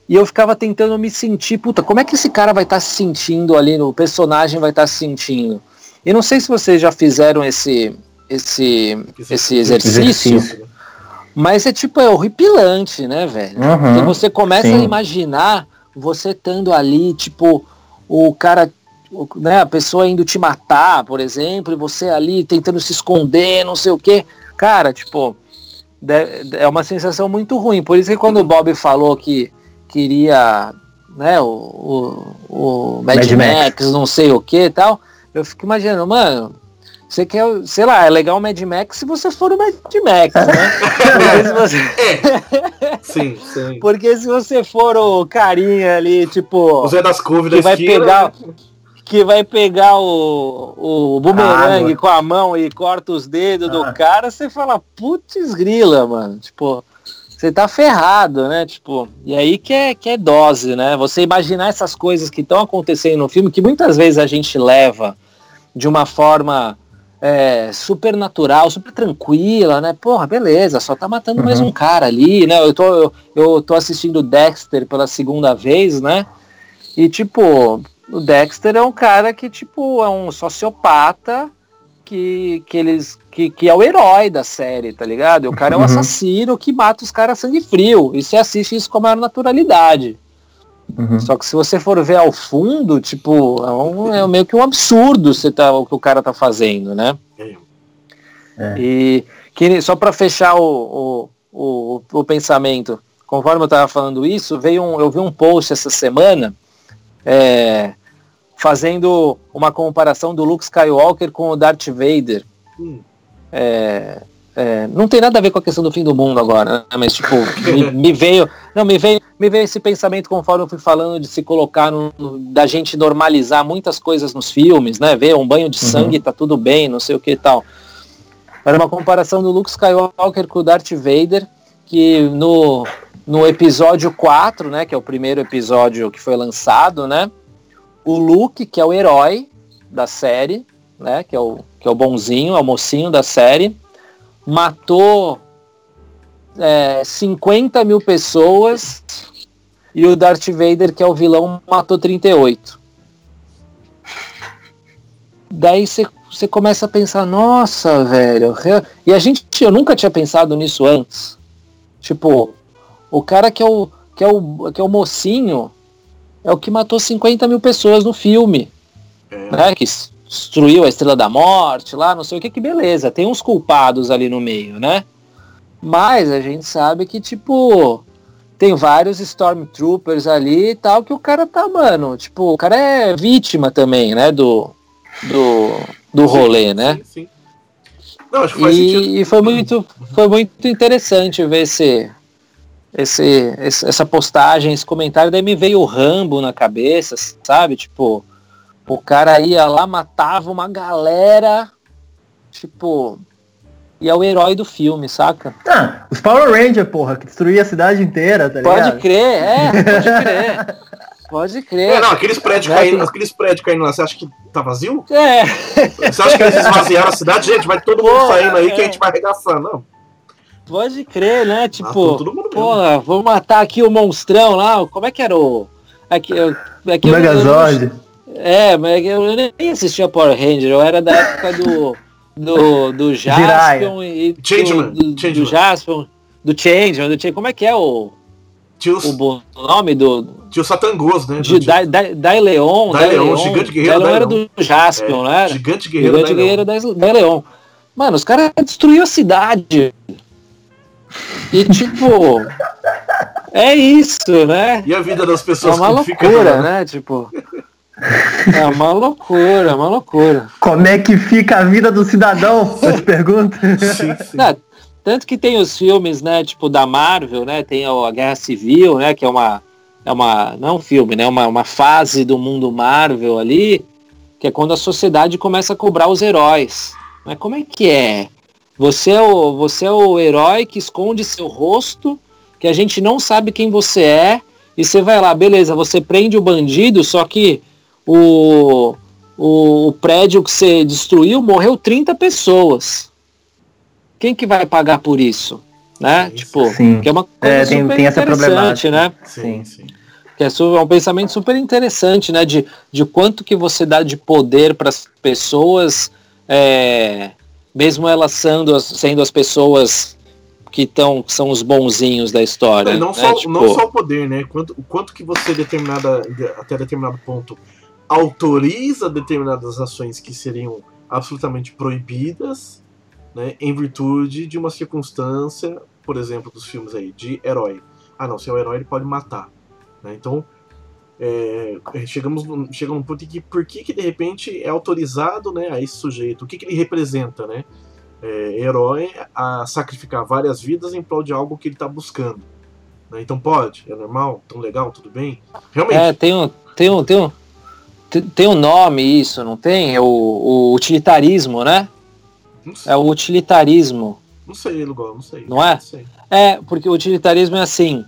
E eu ficava tentando me sentir, puta, como é que esse cara vai estar tá se sentindo ali, o personagem vai estar tá se sentindo? E não sei se vocês já fizeram esse esse esse exercício, exercício. mas é tipo é horripilante, né, velho? Uhum, você começa sim. a imaginar você estando ali, tipo, o cara, né, a pessoa indo te matar, por exemplo, e você ali tentando se esconder, não sei o quê. Cara, tipo, é uma sensação muito ruim. Por isso que quando o Bob falou que queria, né, o, o, o Mad, Mad Max, Max, não sei o que e tal, eu fico imaginando, mano, você quer, sei lá, é legal o Mad Max se você for o Mad Max, né? Porque se você... é. Sim, sim. Porque se você for o carinha ali, tipo. O Zé das Couves que vai esquina, pegar né? Que vai pegar o, o bumerangue ah, com a mão e corta os dedos ah. do cara, você fala, putz grila, mano. Tipo, você tá ferrado, né? Tipo, e aí que é, que é dose, né? Você imaginar essas coisas que estão acontecendo no filme, que muitas vezes a gente leva de uma forma é, super natural, super tranquila, né? Porra, beleza, só tá matando uhum. mais um cara ali, né? Eu tô, eu, eu tô assistindo Dexter pela segunda vez, né? E tipo, o Dexter é um cara que, tipo, é um sociopata que, que eles. Que, que é o herói da série, tá ligado? O cara é um uhum. assassino que mata os caras sangue frio. E você assiste isso com a maior naturalidade. Uhum. Só que se você for ver ao fundo, tipo, é, um, é meio que um absurdo você tá, o que o cara tá fazendo, né? É. E que, só para fechar o, o, o, o, pensamento, conforme eu tava falando isso, veio um, eu vi um post essa semana é, fazendo uma comparação do Luke Skywalker com o Darth Vader. Hum. É, é, não tem nada a ver com a questão do fim do mundo agora, né? mas tipo, me, me, veio, não me veio, me veio esse pensamento conforme eu fui falando de se colocar no, da gente normalizar muitas coisas nos filmes, né? Ver um banho de uhum. sangue, tá tudo bem, não sei o que e tal. Era uma comparação do Luke Skywalker com o Darth Vader, que no, no episódio 4, né, que é o primeiro episódio que foi lançado, né? O Luke, que é o herói da série, né, que é o que é o bonzinho, é o mocinho da série, matou é, 50 mil pessoas e o Darth Vader, que é o vilão, matou 38. Daí você começa a pensar, nossa, velho. E a gente, eu nunca tinha pensado nisso antes. Tipo, o cara que é o, que é o, que é o mocinho é o que matou 50 mil pessoas no filme. É. Né? Que destruiu a Estrela da Morte lá, não sei o que, que beleza, tem uns culpados ali no meio, né? Mas a gente sabe que, tipo, tem vários Stormtroopers ali e tal, que o cara tá, mano, tipo, o cara é vítima também, né, do, do, do rolê, né? Sim, sim. Não, acho que faz e, sentido. e foi muito, foi muito interessante ver esse, esse, essa postagem, esse comentário, daí me veio o Rambo na cabeça, sabe? Tipo, o cara ia lá, matava uma galera, tipo. E é o herói do filme, saca? Ah, os Power Ranger, porra, que destruía a cidade inteira, tá Pode ligado? crer, é, pode crer. Pode crer. É, não, aqueles prédios, é, caindo, aqueles prédios caindo lá, você acha que tá vazio? É. Você acha que eles esvaziaram a cidade? Gente, vai todo mundo Pô, saindo aí é. que a gente vai arregaçar, não. Pode crer, né? Tipo, ah, porra, vou matar aqui o monstrão lá. Como é que era o. Aqui, aqui, Megazord. É, mas eu nem assistia Power Ranger, eu era da época do. Do, do Jaspion e do, Changeman. do, do, do Jaspion, do Changeman, do Changeman. Como é que é o, Tio, o nome do. Tio Satangoso, né? De Dai, Dai, Dai Leon. Dai Leon, Gigante Guerreiro. Dai Leon era do Jaspion, é, não era? Gigante Guerreiro. Gigante Guerreiro Dai Leon. Mano, os caras destruíram a cidade. E tipo. é isso, né? E a vida das pessoas é uma loucura, fica, né? Tipo. É uma loucura, é uma loucura. Como é que fica a vida do cidadão? Eu te pergunto. Sim, sim. Não, tanto que tem os filmes, né, tipo da Marvel, né, tem a Guerra Civil, né, que é uma é uma não é um filme, né, uma, uma fase do mundo Marvel ali, que é quando a sociedade começa a cobrar os heróis. Mas como é que é? Você é o você é o herói que esconde seu rosto, que a gente não sabe quem você é, e você vai lá, beleza, você prende o bandido, só que o, o, o prédio que você destruiu morreu 30 pessoas. Quem que vai pagar por isso? Né? Tipo, sim. que é uma coisa é, tem, tem essa problemática, né? Sim, sim. Que é, é um pensamento super interessante, né? De, de quanto que você dá de poder para as pessoas, é, mesmo elas sendo, sendo as pessoas que tão, são os bonzinhos da história. É, não, né? só, tipo... não só o poder, né? Quanto, o quanto que você determinada, até determinado ponto autoriza determinadas ações que seriam absolutamente proibidas, né, em virtude de uma circunstância, por exemplo, dos filmes aí, de herói. Ah, não, se é o herói, ele pode matar. Né? Então, é, chegamos chega num ponto em que por que, que de repente é autorizado né, a esse sujeito, o que, que ele representa, né? É, herói a sacrificar várias vidas em prol de algo que ele está buscando. Né? Então pode, é normal, tão legal, tudo bem. Realmente. É, tem um, tem um, tem um, tem um nome isso, não tem? É o, o utilitarismo, né? É o utilitarismo. Não sei, Lugal, não sei. Não é? Não sei. É, porque o utilitarismo é assim.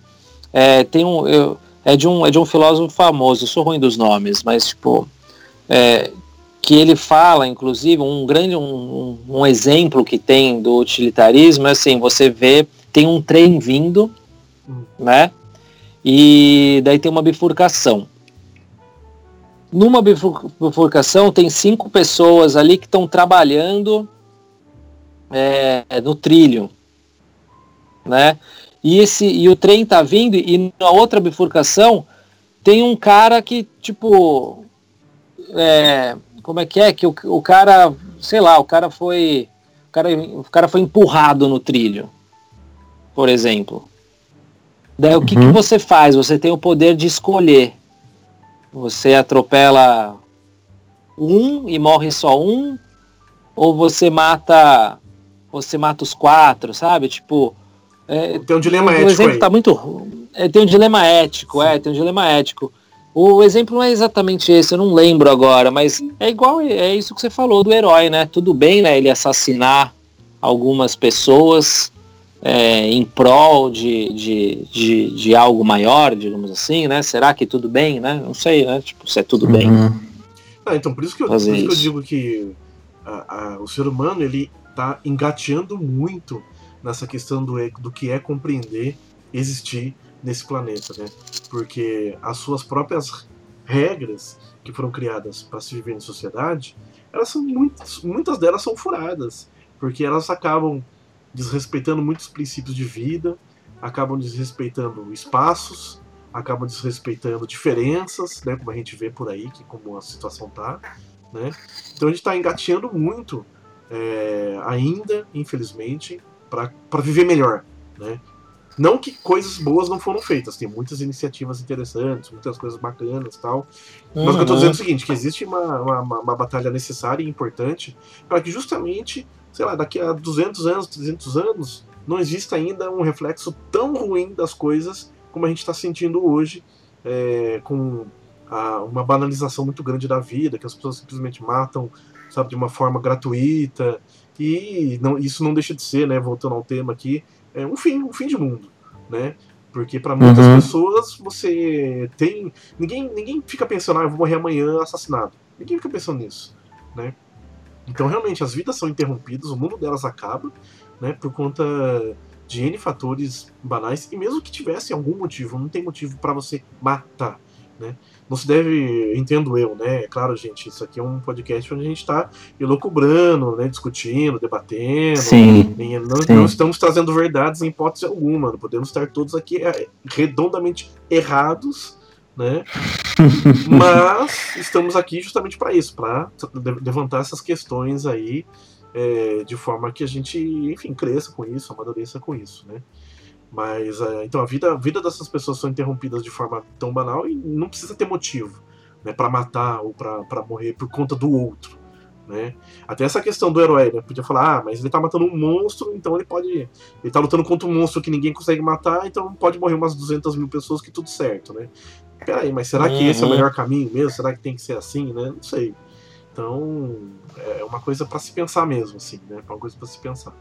É, tem um, eu, é, de um, é de um filósofo famoso, eu sou ruim dos nomes, mas tipo. É, que ele fala, inclusive, um grande um, um, um exemplo que tem do utilitarismo é assim, você vê, tem um trem vindo, hum. né? E daí tem uma bifurcação numa bifurcação tem cinco pessoas ali que estão trabalhando é, no trilho, né? E esse e o trem tá vindo e na outra bifurcação tem um cara que tipo é, como é que é que o, o cara sei lá o cara foi o cara, o cara foi empurrado no trilho, por exemplo. Daí o que, que uhum. você faz? Você tem o poder de escolher você atropela um e morre só um, ou você mata você mata os quatro, sabe? Tipo. É, tem um dilema ético. O exemplo aí. tá muito. É, tem um dilema ético, é, tem um dilema ético. O exemplo não é exatamente esse, eu não lembro agora, mas é igual, é isso que você falou do herói, né? Tudo bem, né? Ele assassinar algumas pessoas é, em prol de, de, de, de, algo maior, digamos assim, né? Será que tudo bem, né? Não sei, né? Tipo, se é tudo uhum. bem. Ah, então por isso que eu, por isso que eu digo que a, a, o ser humano ele tá engateando muito nessa questão do, do que é compreender existir nesse planeta, né? Porque as suas próprias regras que foram criadas para se viver em sociedade, elas são muitas, muitas delas são furadas, porque elas acabam desrespeitando muitos princípios de vida, acabam desrespeitando espaços, acabam desrespeitando diferenças, né, como a gente vê por aí, que como a situação tá, né? Então a gente está engateando muito é, ainda, infelizmente, para viver melhor, né? Não que coisas boas não foram feitas, tem muitas iniciativas interessantes, muitas coisas bacanas e tal. Uhum. Mas o que eu estou dizendo é o seguinte, que existe uma, uma, uma batalha necessária e importante para que justamente, sei lá, daqui a 200 anos, 300 anos, não exista ainda um reflexo tão ruim das coisas como a gente está sentindo hoje, é, com a, uma banalização muito grande da vida, que as pessoas simplesmente matam, sabe, de uma forma gratuita, e não, isso não deixa de ser, né, voltando ao tema aqui, é um fim, um fim de mundo, né? Porque para muitas uhum. pessoas você tem. Ninguém, ninguém fica pensando, ah, eu vou morrer amanhã assassinado. Ninguém fica pensando nisso, né? Então realmente as vidas são interrompidas, o mundo delas acaba, né? Por conta de N fatores banais, e mesmo que tivesse algum motivo, não tem motivo para você matar, né? não se deve, entendo eu, né? É claro, gente, isso aqui é um podcast onde a gente está elocubrando, né? Discutindo, debatendo. Sim, não, sim. não, estamos trazendo verdades em hipótese alguma. Não podemos estar todos aqui é, redondamente errados, né? Mas estamos aqui justamente para isso, para levantar essas questões aí é, de forma que a gente, enfim, cresça com isso, amadureça com isso, né? Mas, é, então, a vida, a vida dessas pessoas são interrompidas de forma tão banal e não precisa ter motivo né, para matar ou para morrer por conta do outro. Né? Até essa questão do herói, né? Podia falar, ah, mas ele tá matando um monstro, então ele pode. Ele tá lutando contra um monstro que ninguém consegue matar, então pode morrer umas 200 mil pessoas que tudo certo, né? Peraí, mas será que esse é o uhum. melhor caminho mesmo? Será que tem que ser assim, né? Não sei. Então, é uma coisa para se pensar mesmo, assim, né? É uma coisa para se pensar.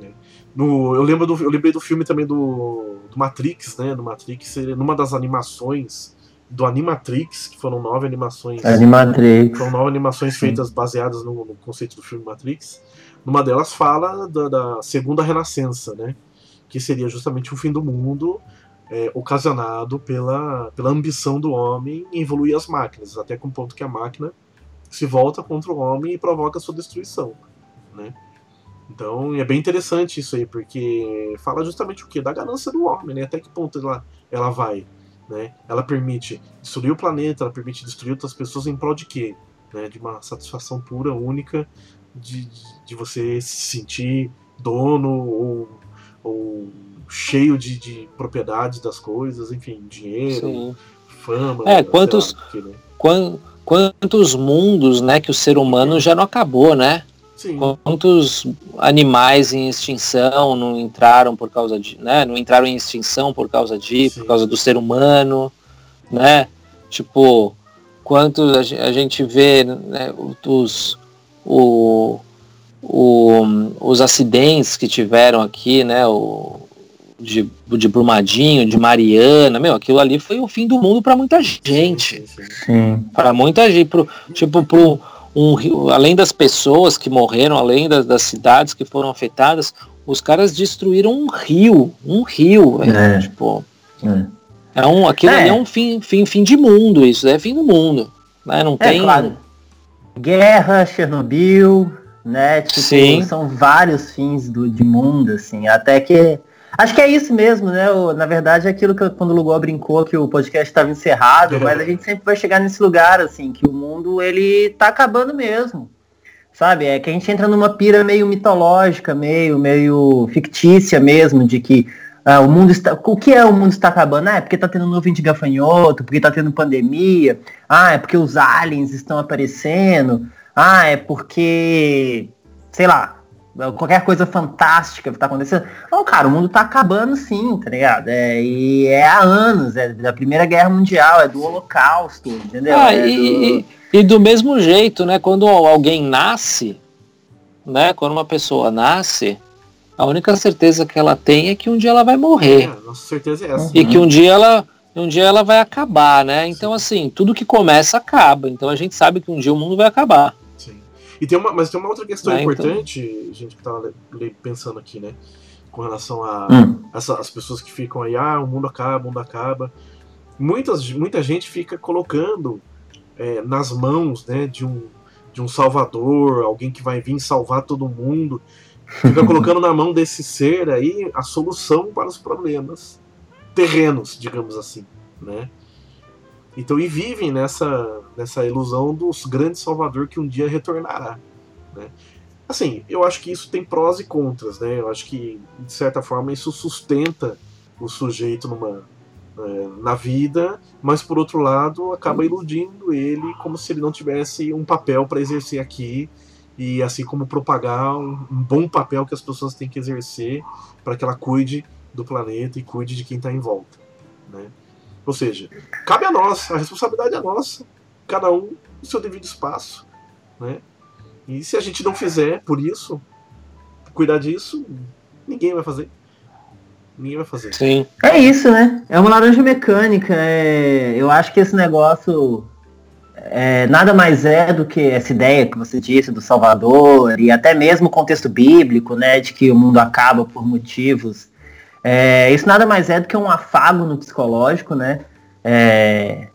Né? No, eu, lembro do, eu lembrei do filme também do, do Matrix, né? Do Matrix, numa das animações do Animatrix, que foram nove animações. Animatrix. Foram nove animações feitas baseadas no, no, conceito do filme Matrix. Numa delas fala da, da, segunda renascença, né? Que seria justamente o fim do mundo é, ocasionado pela, pela ambição do homem em evoluir as máquinas, até com o ponto que a máquina se volta contra o homem e provoca sua destruição, né? Então é bem interessante isso aí, porque fala justamente o que? Da ganância do homem, né? Até que ponto ela, ela vai. Né? Ela permite destruir o planeta, ela permite destruir outras pessoas em prol de quê? Né? De uma satisfação pura, única, de, de você se sentir dono ou, ou cheio de, de propriedades das coisas, enfim, dinheiro, Sim. fama. É, quantos, lá, né? quantos mundos né, que o ser humano já não acabou, né? Sim. Quantos animais em extinção não entraram por causa de, né? Não entraram em extinção por causa de, Sim. por causa do ser humano, né? Tipo, quantos a gente vê né, os, o, o, os acidentes que tiveram aqui, né? O, de, de Brumadinho, de Mariana, meu, aquilo ali foi o fim do mundo para muita gente. Para muita gente, pro, tipo, pro um rio, além das pessoas que morreram, além das, das, cidades que foram afetadas, os caras destruíram um rio, um rio, é. tipo, é. é um, aquilo é. ali é um fim, fim, fim de mundo, isso é fim do mundo, né? Não é, tem claro. guerra, Chernobyl, né? Tipo, Sim. são vários fins do, de mundo, assim, até que Acho que é isso mesmo, né? O, na verdade, é aquilo que quando o Lugol brincou que o podcast estava encerrado, mas a gente sempre vai chegar nesse lugar, assim, que o mundo ele tá acabando mesmo. Sabe? É que a gente entra numa pira meio mitológica, meio, meio fictícia mesmo, de que ah, o mundo está. O que é o mundo está acabando? Ah, é porque tá tendo nuvem de gafanhoto, porque tá tendo pandemia, ah, é porque os aliens estão aparecendo, ah, é porque. sei lá, qualquer coisa fantástica que tá acontecendo. Não, cara, o mundo tá acabando sim, tá ligado? É, e é há anos, é da Primeira Guerra Mundial, é do Holocausto, entendeu? Ah, é e, do... e, do mesmo jeito, né, quando alguém nasce, né, quando uma pessoa nasce, a única certeza que ela tem é que um dia ela vai morrer. É, nossa certeza é essa. E que um dia ela um dia ela vai acabar, né? Então, assim, tudo que começa acaba. Então a gente sabe que um dia o mundo vai acabar. E tem uma, mas tem uma outra questão é, importante, então... gente que tava pensando aqui, né? Com relação a hum. essa, as pessoas que ficam aí, ah, o mundo acaba, o mundo acaba. Muitas, muita gente fica colocando é, nas mãos né, de, um, de um salvador, alguém que vai vir salvar todo mundo. Fica colocando na mão desse ser aí a solução para os problemas terrenos, digamos assim, né? Então, e vivem nessa, nessa ilusão dos grandes Salvador que um dia retornará, né? Assim, eu acho que isso tem prós e contras, né? Eu acho que, de certa forma, isso sustenta o sujeito numa, é, na vida, mas por outro lado acaba iludindo ele como se ele não tivesse um papel para exercer aqui e assim como propagar um, um, bom papel que as pessoas têm que exercer para que ela cuide do planeta e cuide de quem está em volta. Né? Ou seja, cabe a nós, a responsabilidade é nossa, cada um no seu devido espaço. Né? E se a gente não fizer por isso, cuidar disso, ninguém vai fazer. Ninguém vai fazer. Sim. É isso, né? É uma laranja mecânica. É... Eu acho que esse negócio é, nada mais é do que essa ideia que você disse do Salvador e até mesmo o contexto bíblico, né, de que o mundo acaba por motivos é, isso nada mais é do que um afago no psicológico, né? É,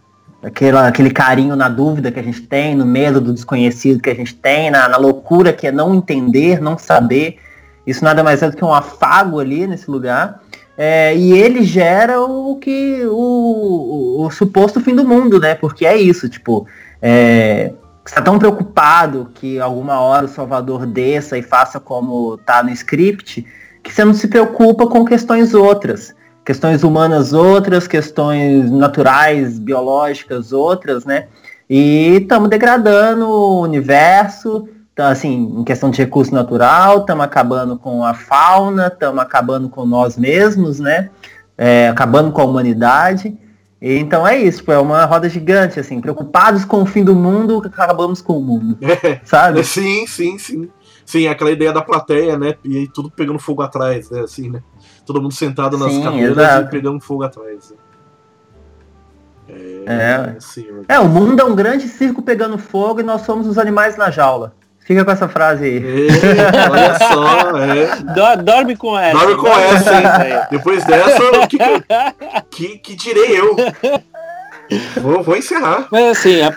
aquela, aquele carinho na dúvida que a gente tem, no medo do desconhecido que a gente tem, na, na loucura que é não entender, não saber. Isso nada mais é do que um afago ali nesse lugar. É, e ele gera o que o, o, o, suposto fim do mundo, né? Porque é isso, tipo, é, você tá tão preocupado que alguma hora o Salvador desça e faça como tá no script, que você não se preocupa com questões outras, questões humanas outras, questões naturais, biológicas outras, né? E estamos degradando o universo, tá, assim, em questão de recurso natural, estamos acabando com a fauna, estamos acabando com nós mesmos, né? É, acabando com a humanidade. Então é isso, tipo, é uma roda gigante, assim, preocupados com o fim do mundo, acabamos com o mundo. É, sabe? Sim, sim, sim. Sim, aquela ideia da plateia, né? E aí tudo pegando fogo atrás, né? Assim, né? Todo mundo sentado nas Sim, cadeiras exato. e pegando fogo atrás. Né? É, é. Assim, é, o mundo é um grande circo pegando fogo e nós somos os animais na jaula. Fica com essa frase aí. Olha só, é. Dorme com essa. Dorme com essa, hein? Depois dessa, o que, que, que, direi eu? Vou, vou encerrar. Mas assim, a,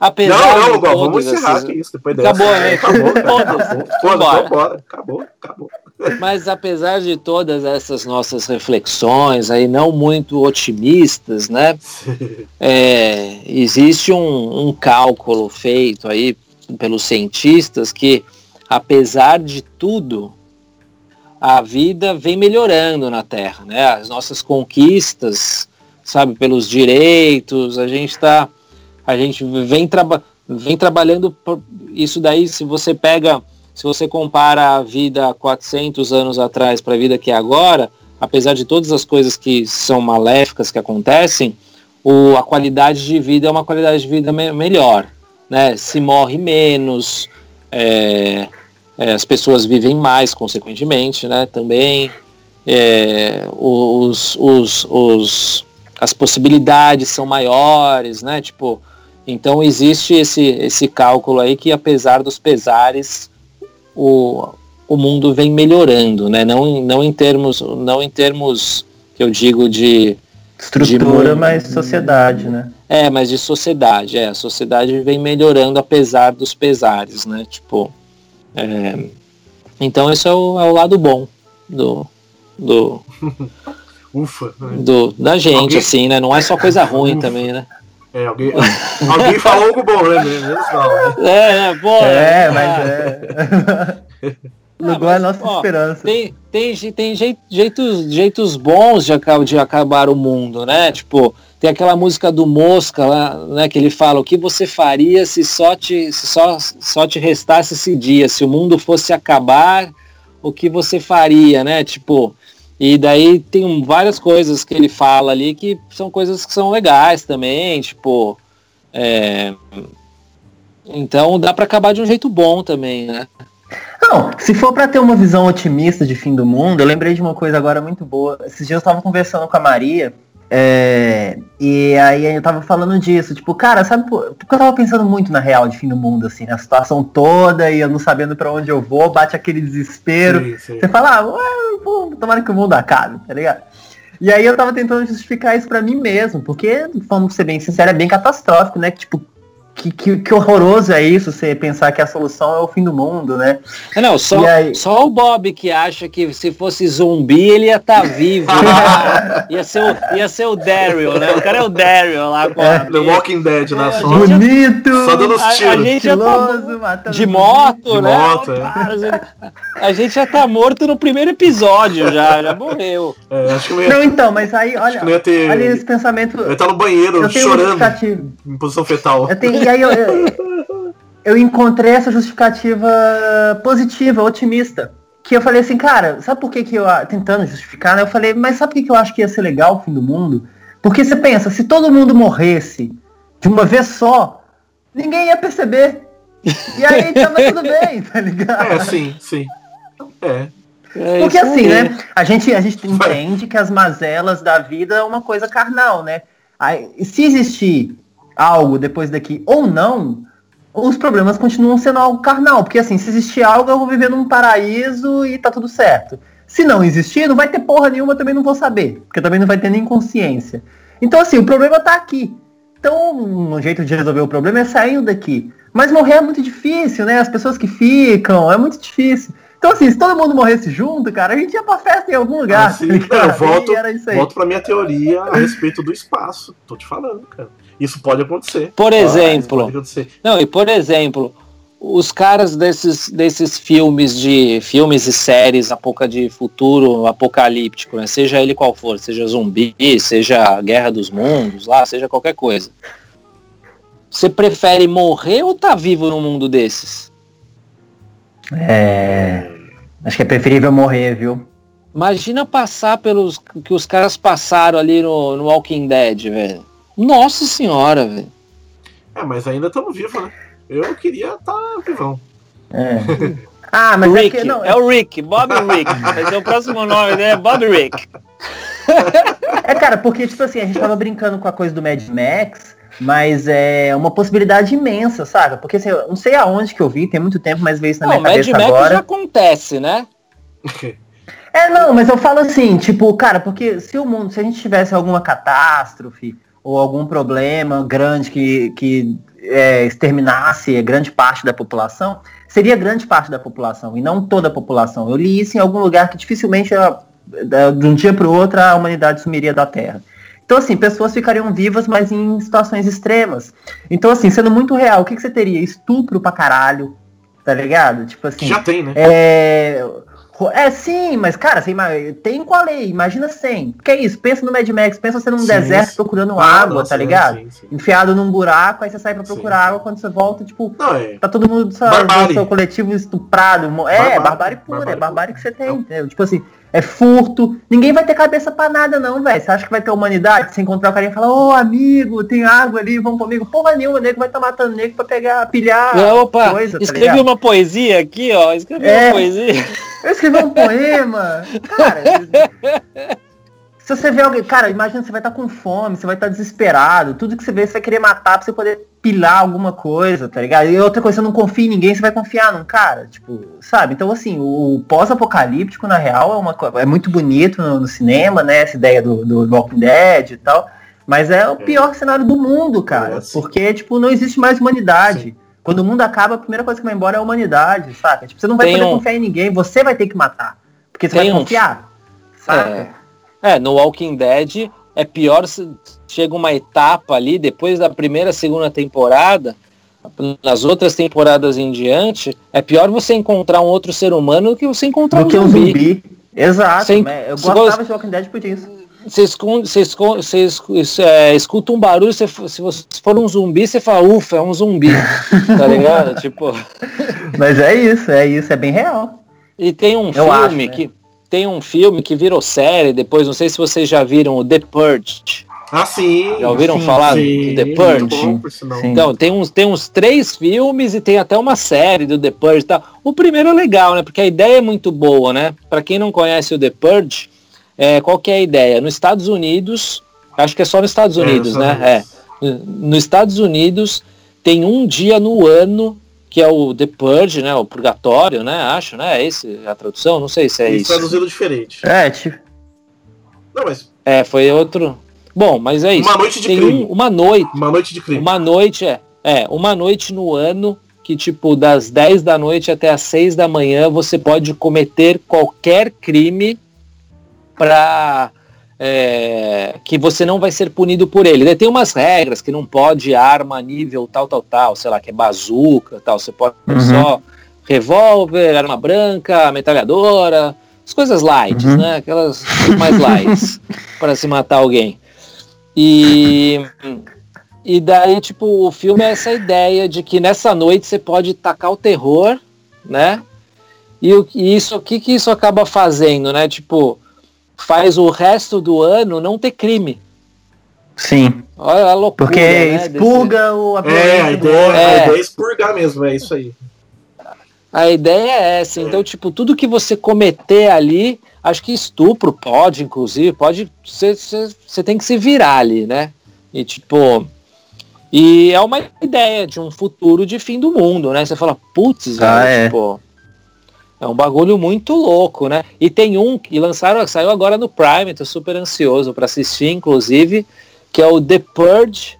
Apesar não, não, vamos encerrar essas... isso depois dessa. Acabou, né? Acabou, acabou. Acabou, acabou, acabou. Mas apesar de todas essas nossas reflexões aí não muito otimistas, né? É, existe um, um cálculo feito aí pelos cientistas que, apesar de tudo, a vida vem melhorando na Terra, né? As nossas conquistas, sabe, pelos direitos, a gente está a gente vem, traba vem trabalhando isso daí, se você pega, se você compara a vida 400 anos atrás para a vida que é agora, apesar de todas as coisas que são maléficas que acontecem, o, a qualidade de vida é uma qualidade de vida me melhor. Né? Se morre menos, é, é, as pessoas vivem mais, consequentemente, né? também. É, os, os, os, as possibilidades são maiores, né? Tipo, então existe esse, esse cálculo aí que apesar dos pesares, o, o mundo vem melhorando, né? Não, não em termos, não em termos que eu digo de estrutura, de, mas sociedade, né? É, mas de sociedade, é, a sociedade vem melhorando apesar dos pesares, né? Tipo, é, então esse é o, é o lado bom do do Ufa, né? do da gente, Alguém... assim, né? Não é só coisa ruim Ufa. também, né? É, alguém, alguém falou algo bom, né? Menos mal, né? É, é, pô. É, mas é. Não ah, é nossa ó, esperança. Tem, tem, tem jeitos, jeitos bons de, de acabar o mundo, né? Tipo, tem aquela música do Mosca lá, né? Que ele fala, o que você faria se só te, se só, só te restasse esse dia? Se o mundo fosse acabar, o que você faria, né? Tipo, e daí tem várias coisas que ele fala ali que são coisas que são legais também, tipo. É... Então dá para acabar de um jeito bom também, né? Não, se for para ter uma visão otimista de fim do mundo, eu lembrei de uma coisa agora muito boa. Esses dias eu estava conversando com a Maria, é, e aí eu tava falando disso, tipo, cara, sabe, porque eu tava pensando muito na real de fim do mundo, assim, na situação toda, e eu não sabendo para onde eu vou, bate aquele desespero. Sim, sim. Você fala, ah, pô, tomara que o mundo acabe, tá ligado? E aí eu tava tentando justificar isso para mim mesmo, porque, vamos ser bem sinceros, é bem catastrófico, né? Tipo, que, que, que, horroroso é isso, você pensar que a solução é o fim do mundo, né? É, não, só, aí... só o Bob que acha que se fosse zumbi ele ia estar tá vivo. Né? ia, ser o, ia ser o Daryl, né? O cara é o Daryl lá com é, The Walking Dead, né? Só, Bonito! Só dando os tiros. A, a gente já tá, de moto, de né? Moto, é. A gente já tá morto no primeiro episódio, já, já morreu. É, acho que não, ia... não, então, mas aí, olha, ter... olha esse pensamento. Eu tá no banheiro chorando. Em posição fetal. Eu tenho, e aí eu, eu, eu encontrei essa justificativa positiva, otimista. Que eu falei assim, cara, sabe por que, que eu. Tentando justificar, né? Eu falei, mas sabe por que, que eu acho que ia ser legal o fim do mundo? Porque você pensa, se todo mundo morresse de uma vez só, ninguém ia perceber. E aí tava tudo bem, tá ligado? É, sim, sim. É. É Porque assim, aí. né? A gente, a gente entende que as mazelas da vida é uma coisa carnal, né? Aí, se existir algo depois daqui ou não, os problemas continuam sendo algo carnal. Porque assim, se existir algo, eu vou viver num paraíso e tá tudo certo. Se não existir, não vai ter porra nenhuma, também não vou saber. Porque também não vai ter nem consciência. Então assim, o problema tá aqui. Então, um jeito de resolver o problema é saindo daqui. Mas morrer é muito difícil, né? As pessoas que ficam, é muito difícil. Então, assim, se todo mundo morresse junto, cara, a gente ia pra festa em algum lugar. Assim, tá eu volto, volto pra minha teoria a respeito do espaço. Tô te falando, cara. Isso pode acontecer. Por exemplo. Ah, acontecer. Não, e por exemplo, os caras desses, desses filmes de filmes e séries apoca de futuro apocalíptico, né? seja ele qual for, seja zumbi, seja Guerra dos Mundos, lá, seja qualquer coisa. Você prefere morrer ou tá vivo num mundo desses? É. Acho que é preferível morrer, viu? Imagina passar pelos que os caras passaram ali no, no Walking Dead, velho. Nossa senhora, velho. É, mas ainda estamos vivos, né? Eu queria estar tá vivão. É. ah, mas Rick, é, que, não, é o Rick, Bob Rick. Vai ser o próximo nome dele, é Bob Rick. é, cara, porque, tipo assim, a gente tava brincando com a coisa do Mad Max, mas é uma possibilidade imensa, sabe? Porque assim, eu não sei aonde que eu vi, tem muito tempo, mas veio isso na não, minha cabeça Mad agora. Max já acontece, né? é, não, mas eu falo assim, tipo, cara, porque se o mundo, se a gente tivesse alguma catástrofe, ou algum problema grande que, que é, exterminasse grande parte da população, seria grande parte da população e não toda a população. Eu li isso em algum lugar que dificilmente, de um dia para o outro, a humanidade sumiria da Terra. Então, assim, pessoas ficariam vivas, mas em situações extremas. Então, assim, sendo muito real, o que, que você teria? Estupro pra caralho, tá ligado? Tipo assim. Já tem, né? É, é, sim, mas, cara, você, tem com a lei, imagina sem. Que é isso? Pensa no Mad Max, pensa você num sim, deserto sim. procurando ah, água, tá ligado? Sim, Enfiado num buraco, aí você sai pra procurar água, quando você volta, tipo, não, é... tá todo mundo do seu, coletivo estuprado. É, barbárie pura, barbárie é barbárie que você tem, entendeu? Tipo assim, é furto. Ninguém vai ter cabeça pra nada, não, velho. Você acha que vai ter humanidade? Se encontrar o carinha e falar, ô amigo, tem água ali, vamos comigo. Porra nenhuma, o nego vai estar tá matando o nego pra pegar, pilhar. Não, opa, coisa, tá escrevi tá uma poesia aqui, ó. Escrevi é, uma poesia. Eu escrevi um poema. Cara. Se você vê alguém, cara, imagina você vai estar tá com fome, você vai estar tá desesperado, tudo que você vê você vai querer matar pra você poder pilar alguma coisa, tá ligado? E outra coisa, você não confia em ninguém, você vai confiar num cara, tipo, sabe? Então, assim, o pós-apocalíptico, na real, é, uma, é muito bonito no, no, cinema, né? Essa ideia do, do Walking Dead e tal. Mas é o é. pior cenário do mundo, cara. Porque, tipo, não existe mais humanidade. Sim. Quando o mundo acaba, a primeira coisa que vai embora é a humanidade, saca? Tipo, você não vai Tem poder um... confiar em ninguém, você vai ter que matar. Porque você Tem vai confiar. Um... Saca? É. É, no Walking Dead é pior se chega uma etapa ali, depois da primeira, segunda temporada, nas outras temporadas em diante, é pior você encontrar um outro ser humano do que você encontrar do um que zumbi. um zumbi. Exato. Sem- eu se gostava de Walking Dead por isso. Você, escu- você isso, é, escuta um barulho, você, se você for um zumbi, você fala, ufa, é um zumbi. tá ligado? Tipo. Mas é isso, é isso, é bem real. E tem um Eu acho, filme né? que. Tem um filme que virou série depois, não sei se vocês já viram o The Purge. Ah, sim. Já ouviram Sim, falar sim. do The Purge? Então, tem uns, tem uns três filmes e tem até uma série do The Purge e tal. O primeiro é legal, né? Porque a ideia é muito boa, né? Pra quem não conhece o The Purge, é, qual que é a ideia? Nos Estados Unidos, acho que é só nos Estados É, Unidos, só né? É. Nos Estados Unidos tem um dia no ano que é o The Purge, né? O purgatório, né? Acho, né? É esse a tradução? Não sei se é Eles isso. traduziram diferente. É, tipo, Não, mas É, foi outro. Bom, mas é isso. uma noite de Tem crime. um- uma noite. Uma noite de crime. Uma noite, é. É, uma noite no ano que, tipo, das 10 da noite até as 6 da manhã, você pode cometer qualquer crime para que você não vai ser punido por ele. Daí Tem umas regras que não pode arma nível tal, tal, tal, sei lá, que é bazuca, tal. Você pode Uhum. só revólver, arma branca, metralhadora, as coisas light, Uhum. né? Aquelas mais lights para se matar alguém. E e daí, tipo, o filme é essa ideia de que nessa noite você pode tacar o terror, né? E, o, e isso, o que que isso acaba fazendo, né? Tipo, faz o resto do ano não ter crime. sim. Olha a loucura, Porque né, expurga o a É, a É. ideia é expurgar mesmo, é isso aí. A ideia é essa. Então, tipo, tudo que você cometer ali, acho que estupro pode, inclusive, pode. Você tem que se virar ali, né? E tipo. E é uma ideia de um futuro de fim do mundo, né? Você fala, putz, Ah, velho, é. tipo. É um bagulho muito louco, né? E tem um que lançaram, saiu agora no Prime, tô super ansioso para assistir, inclusive, que é o The Purge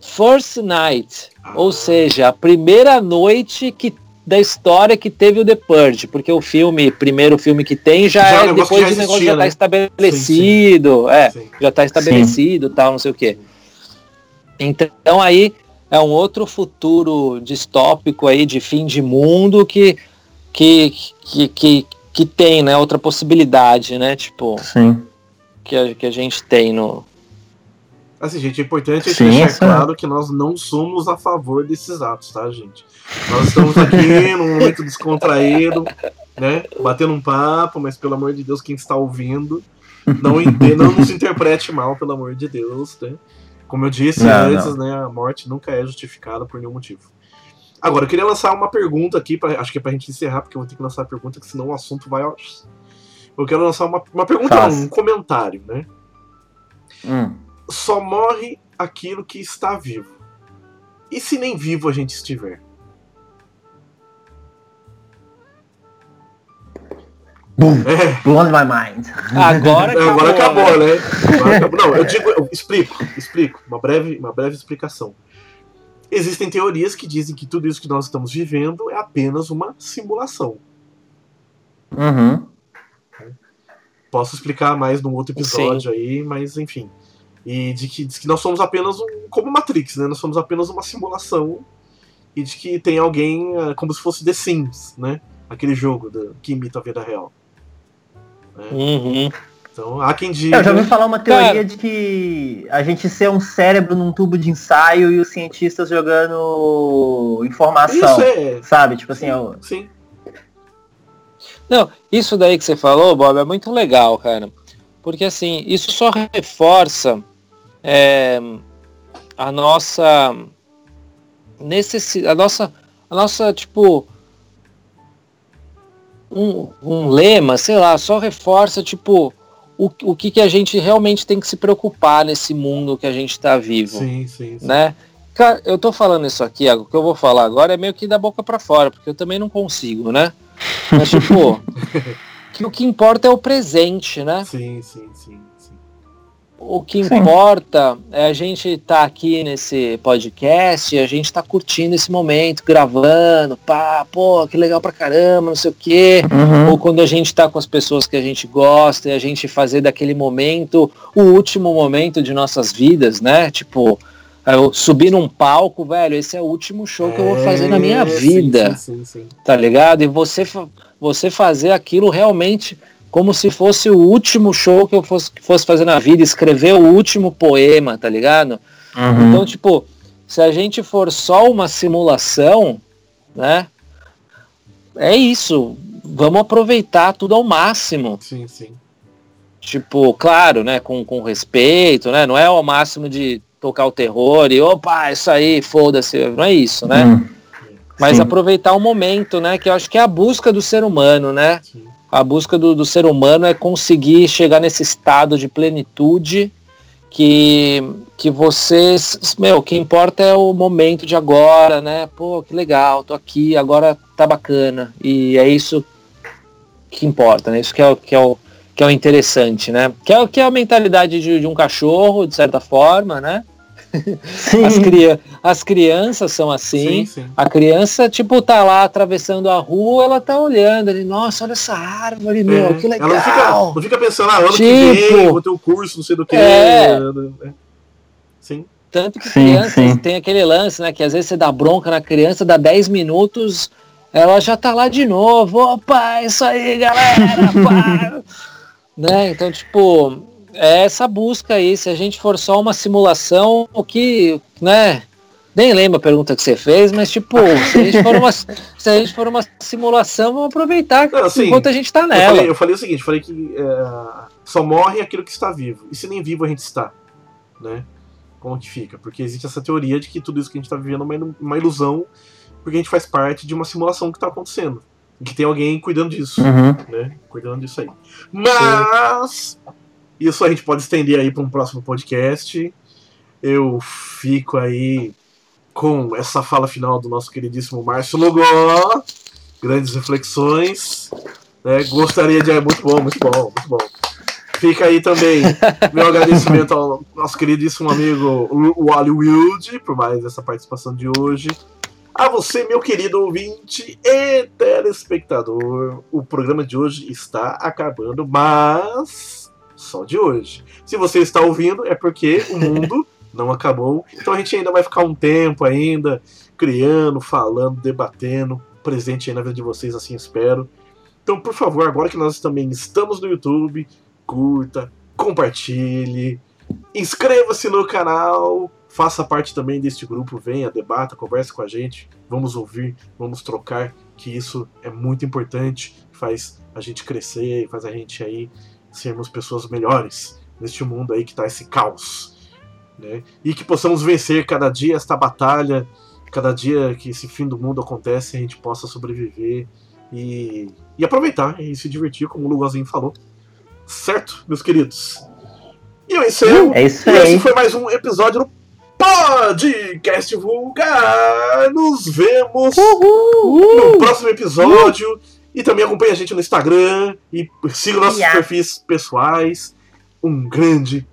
First Night. Ou seja, a primeira noite que da história que teve o The Purge, porque o filme, primeiro filme que tem já, Já é é negócio depois já negócio já tá né? estabelecido, é, Sim. já tá estabelecido, tal, não sei o quê. Então aí é um outro futuro distópico aí de fim de mundo que que que, que, que tem, né, outra possibilidade, né, tipo, Sim. que a, que a gente tem no Assim, gente, é importante a gente Sim, deixar essa- claro que nós não somos a favor desses atos, tá, gente? Nós estamos aqui num momento descontraído, né? Batendo um papo, mas pelo amor de Deus, quem está ouvindo, não, ente- não nos interprete mal, pelo amor de Deus, né? Como eu disse Não, antes, né? A morte nunca é justificada por nenhum motivo. Agora, eu queria lançar uma pergunta aqui, pra, acho que é pra gente encerrar, porque eu vou ter que lançar a pergunta, que senão o assunto vai. ó, Eu quero lançar uma, uma pergunta, não, um comentário, né? Hum. só morre aquilo que está vivo. E se nem vivo a gente estiver? Boom. É, Blown my mind. Agora acabou, agora acabou, né? né? Agora acabou. Não, eu digo, eu explico, explico, uma breve, uma breve explicação. Existem teorias que dizem que tudo isso que nós estamos vivendo é apenas uma simulação. Uhum. Posso explicar mais num outro episódio aí, mas enfim. E de que, diz que nós somos apenas um. Como Matrix, né? Nós somos apenas uma simulação. E de que tem alguém eh, como se fosse The Sims, né? Aquele jogo da- que imita a vida real. Uhum. Então há quem diga. Eu já ouvi falar uma teoria Cara. de que a gente ser um cérebro num tubo de ensaio e os cientistas jogando informação. Isso é. Sabe? Tipo assim, eu... Sim. Não, isso daí que você falou, Bob, é muito legal, cara. Porque assim, isso só reforça é, a nossa necessidade, a nossa, a nossa, tipo, um, um lema, sei lá, só reforça, tipo, o, o que, que a gente realmente tem que se preocupar nesse mundo que a gente está vivo Sim, sim, sim. né? Cara, eu tô falando isso aqui, o que eu vou falar agora é meio que da boca pra fora, porque eu também não consigo, né? Mas tipo, que o que importa é o presente, né? Sim, sim, sim. O que Sim. importa é a gente estar aqui nesse podcast e a gente tá curtindo esse momento, gravando, pá, pô, que legal pra caramba, não sei o quê. Uhum. Ou quando a gente tá com as pessoas que a gente gosta e a gente fazer daquele momento o último momento de nossas vidas, né? Tipo, Eu subir num palco, velho, esse é o último show é, que eu vou fazer na minha é, vida. Sim, sim, sim, tá ligado? E você, você fazer aquilo realmente como se fosse o último show que eu fosse, fosse fazer na vida, escrever o último poema, tá ligado? Uhum. Então, tipo, se a gente for só uma simulação, né? É isso. Vamos aproveitar tudo ao máximo. Sim, sim. Tipo, claro, né? Com, com respeito, né? Não é o máximo de tocar o terror e opa, isso aí, foda-se. Não é isso, né? Hum. Mas sim. aproveitar o momento, né? Que eu acho que é a busca do ser humano, né? Sim. A busca do, do ser humano é conseguir chegar nesse estado de plenitude que, que vocês, meu, o que importa é o momento de agora, né? Pô, que legal, tô aqui, agora tá bacana. E é isso que importa, né? Isso que é, o, que é, o, que é o interessante, né? Que é, que é a mentalidade de, de um cachorro, de certa forma, né? As, cria as crianças são assim. Sim, sim. A criança, tipo, tá lá atravessando a rua, ela tá olhando ali, nossa, olha essa árvore, é. meu, que legal. Ela não fica, não fica pensando, ah, ano tipo, que vem, vou ter um curso, não sei do que. É. Sim. Tanto que sim, crianças sim. tem aquele lance, né? Que às vezes você dá bronca na criança, dá 10 minutos, ela já tá lá de novo. Opa, isso aí, galera! né? Então, tipo, é essa busca aí. Se a gente for só uma simulação, o que, né? Nem lembro a pergunta que você fez, mas tipo, se a gente for uma, se a gente for uma simulação, vamos aproveitar Não, assim, enquanto a gente está nela. Eu falei, eu falei, o seguinte, falei que é, só morre aquilo que está vivo. E se nem vivo a gente está, né? Como que fica? Porque existe essa teoria de que tudo isso que a gente está vivendo é uma, ilusão, porque a gente faz parte de uma simulação que está acontecendo. E que tem alguém cuidando disso, uhum. né? Cuidando disso aí. Mas isso a gente pode estender aí para um próximo podcast. Eu fico aí com essa fala final do nosso queridíssimo Márcio Logó. Grandes reflexões. Né? Gostaria de. É muito bom, muito bom, muito bom. Fica aí também meu agradecimento ao nosso queridíssimo amigo Wally Wild por mais essa participação de hoje. A você, meu querido ouvinte e telespectador, o programa de hoje está acabando, mas só de hoje. Se você está ouvindo, é porque o mundo não acabou. Então a gente ainda vai ficar um tempo ainda criando, falando, debatendo, presente aí na vida de vocês, assim espero. Então, por favor, agora que nós também estamos no YouTube, curta, compartilhe, inscreva-se no canal, faça parte também deste grupo, venha, debata, converse com a gente, vamos ouvir, vamos trocar, que isso é muito importante, faz a gente crescer, faz a gente aí sermos pessoas melhores neste mundo aí que está esse caos. Né? E que possamos vencer cada dia esta batalha, cada dia que esse fim do mundo acontece, a gente possa sobreviver e, e aproveitar e se divertir, como o Lugozinho falou. Certo, meus queridos? E eu encerro. É isso aí. E esse foi mais um episódio do Podcast Vulgar. Nos vemos Uhul. no próximo episódio. Uhul. E também acompanhe a gente no Instagram e siga nossos yeah. perfis pessoais. Um grande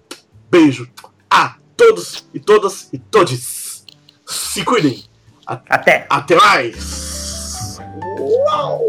beijo a todos e todas e todes. Se cuidem. Até. Até mais. Uau!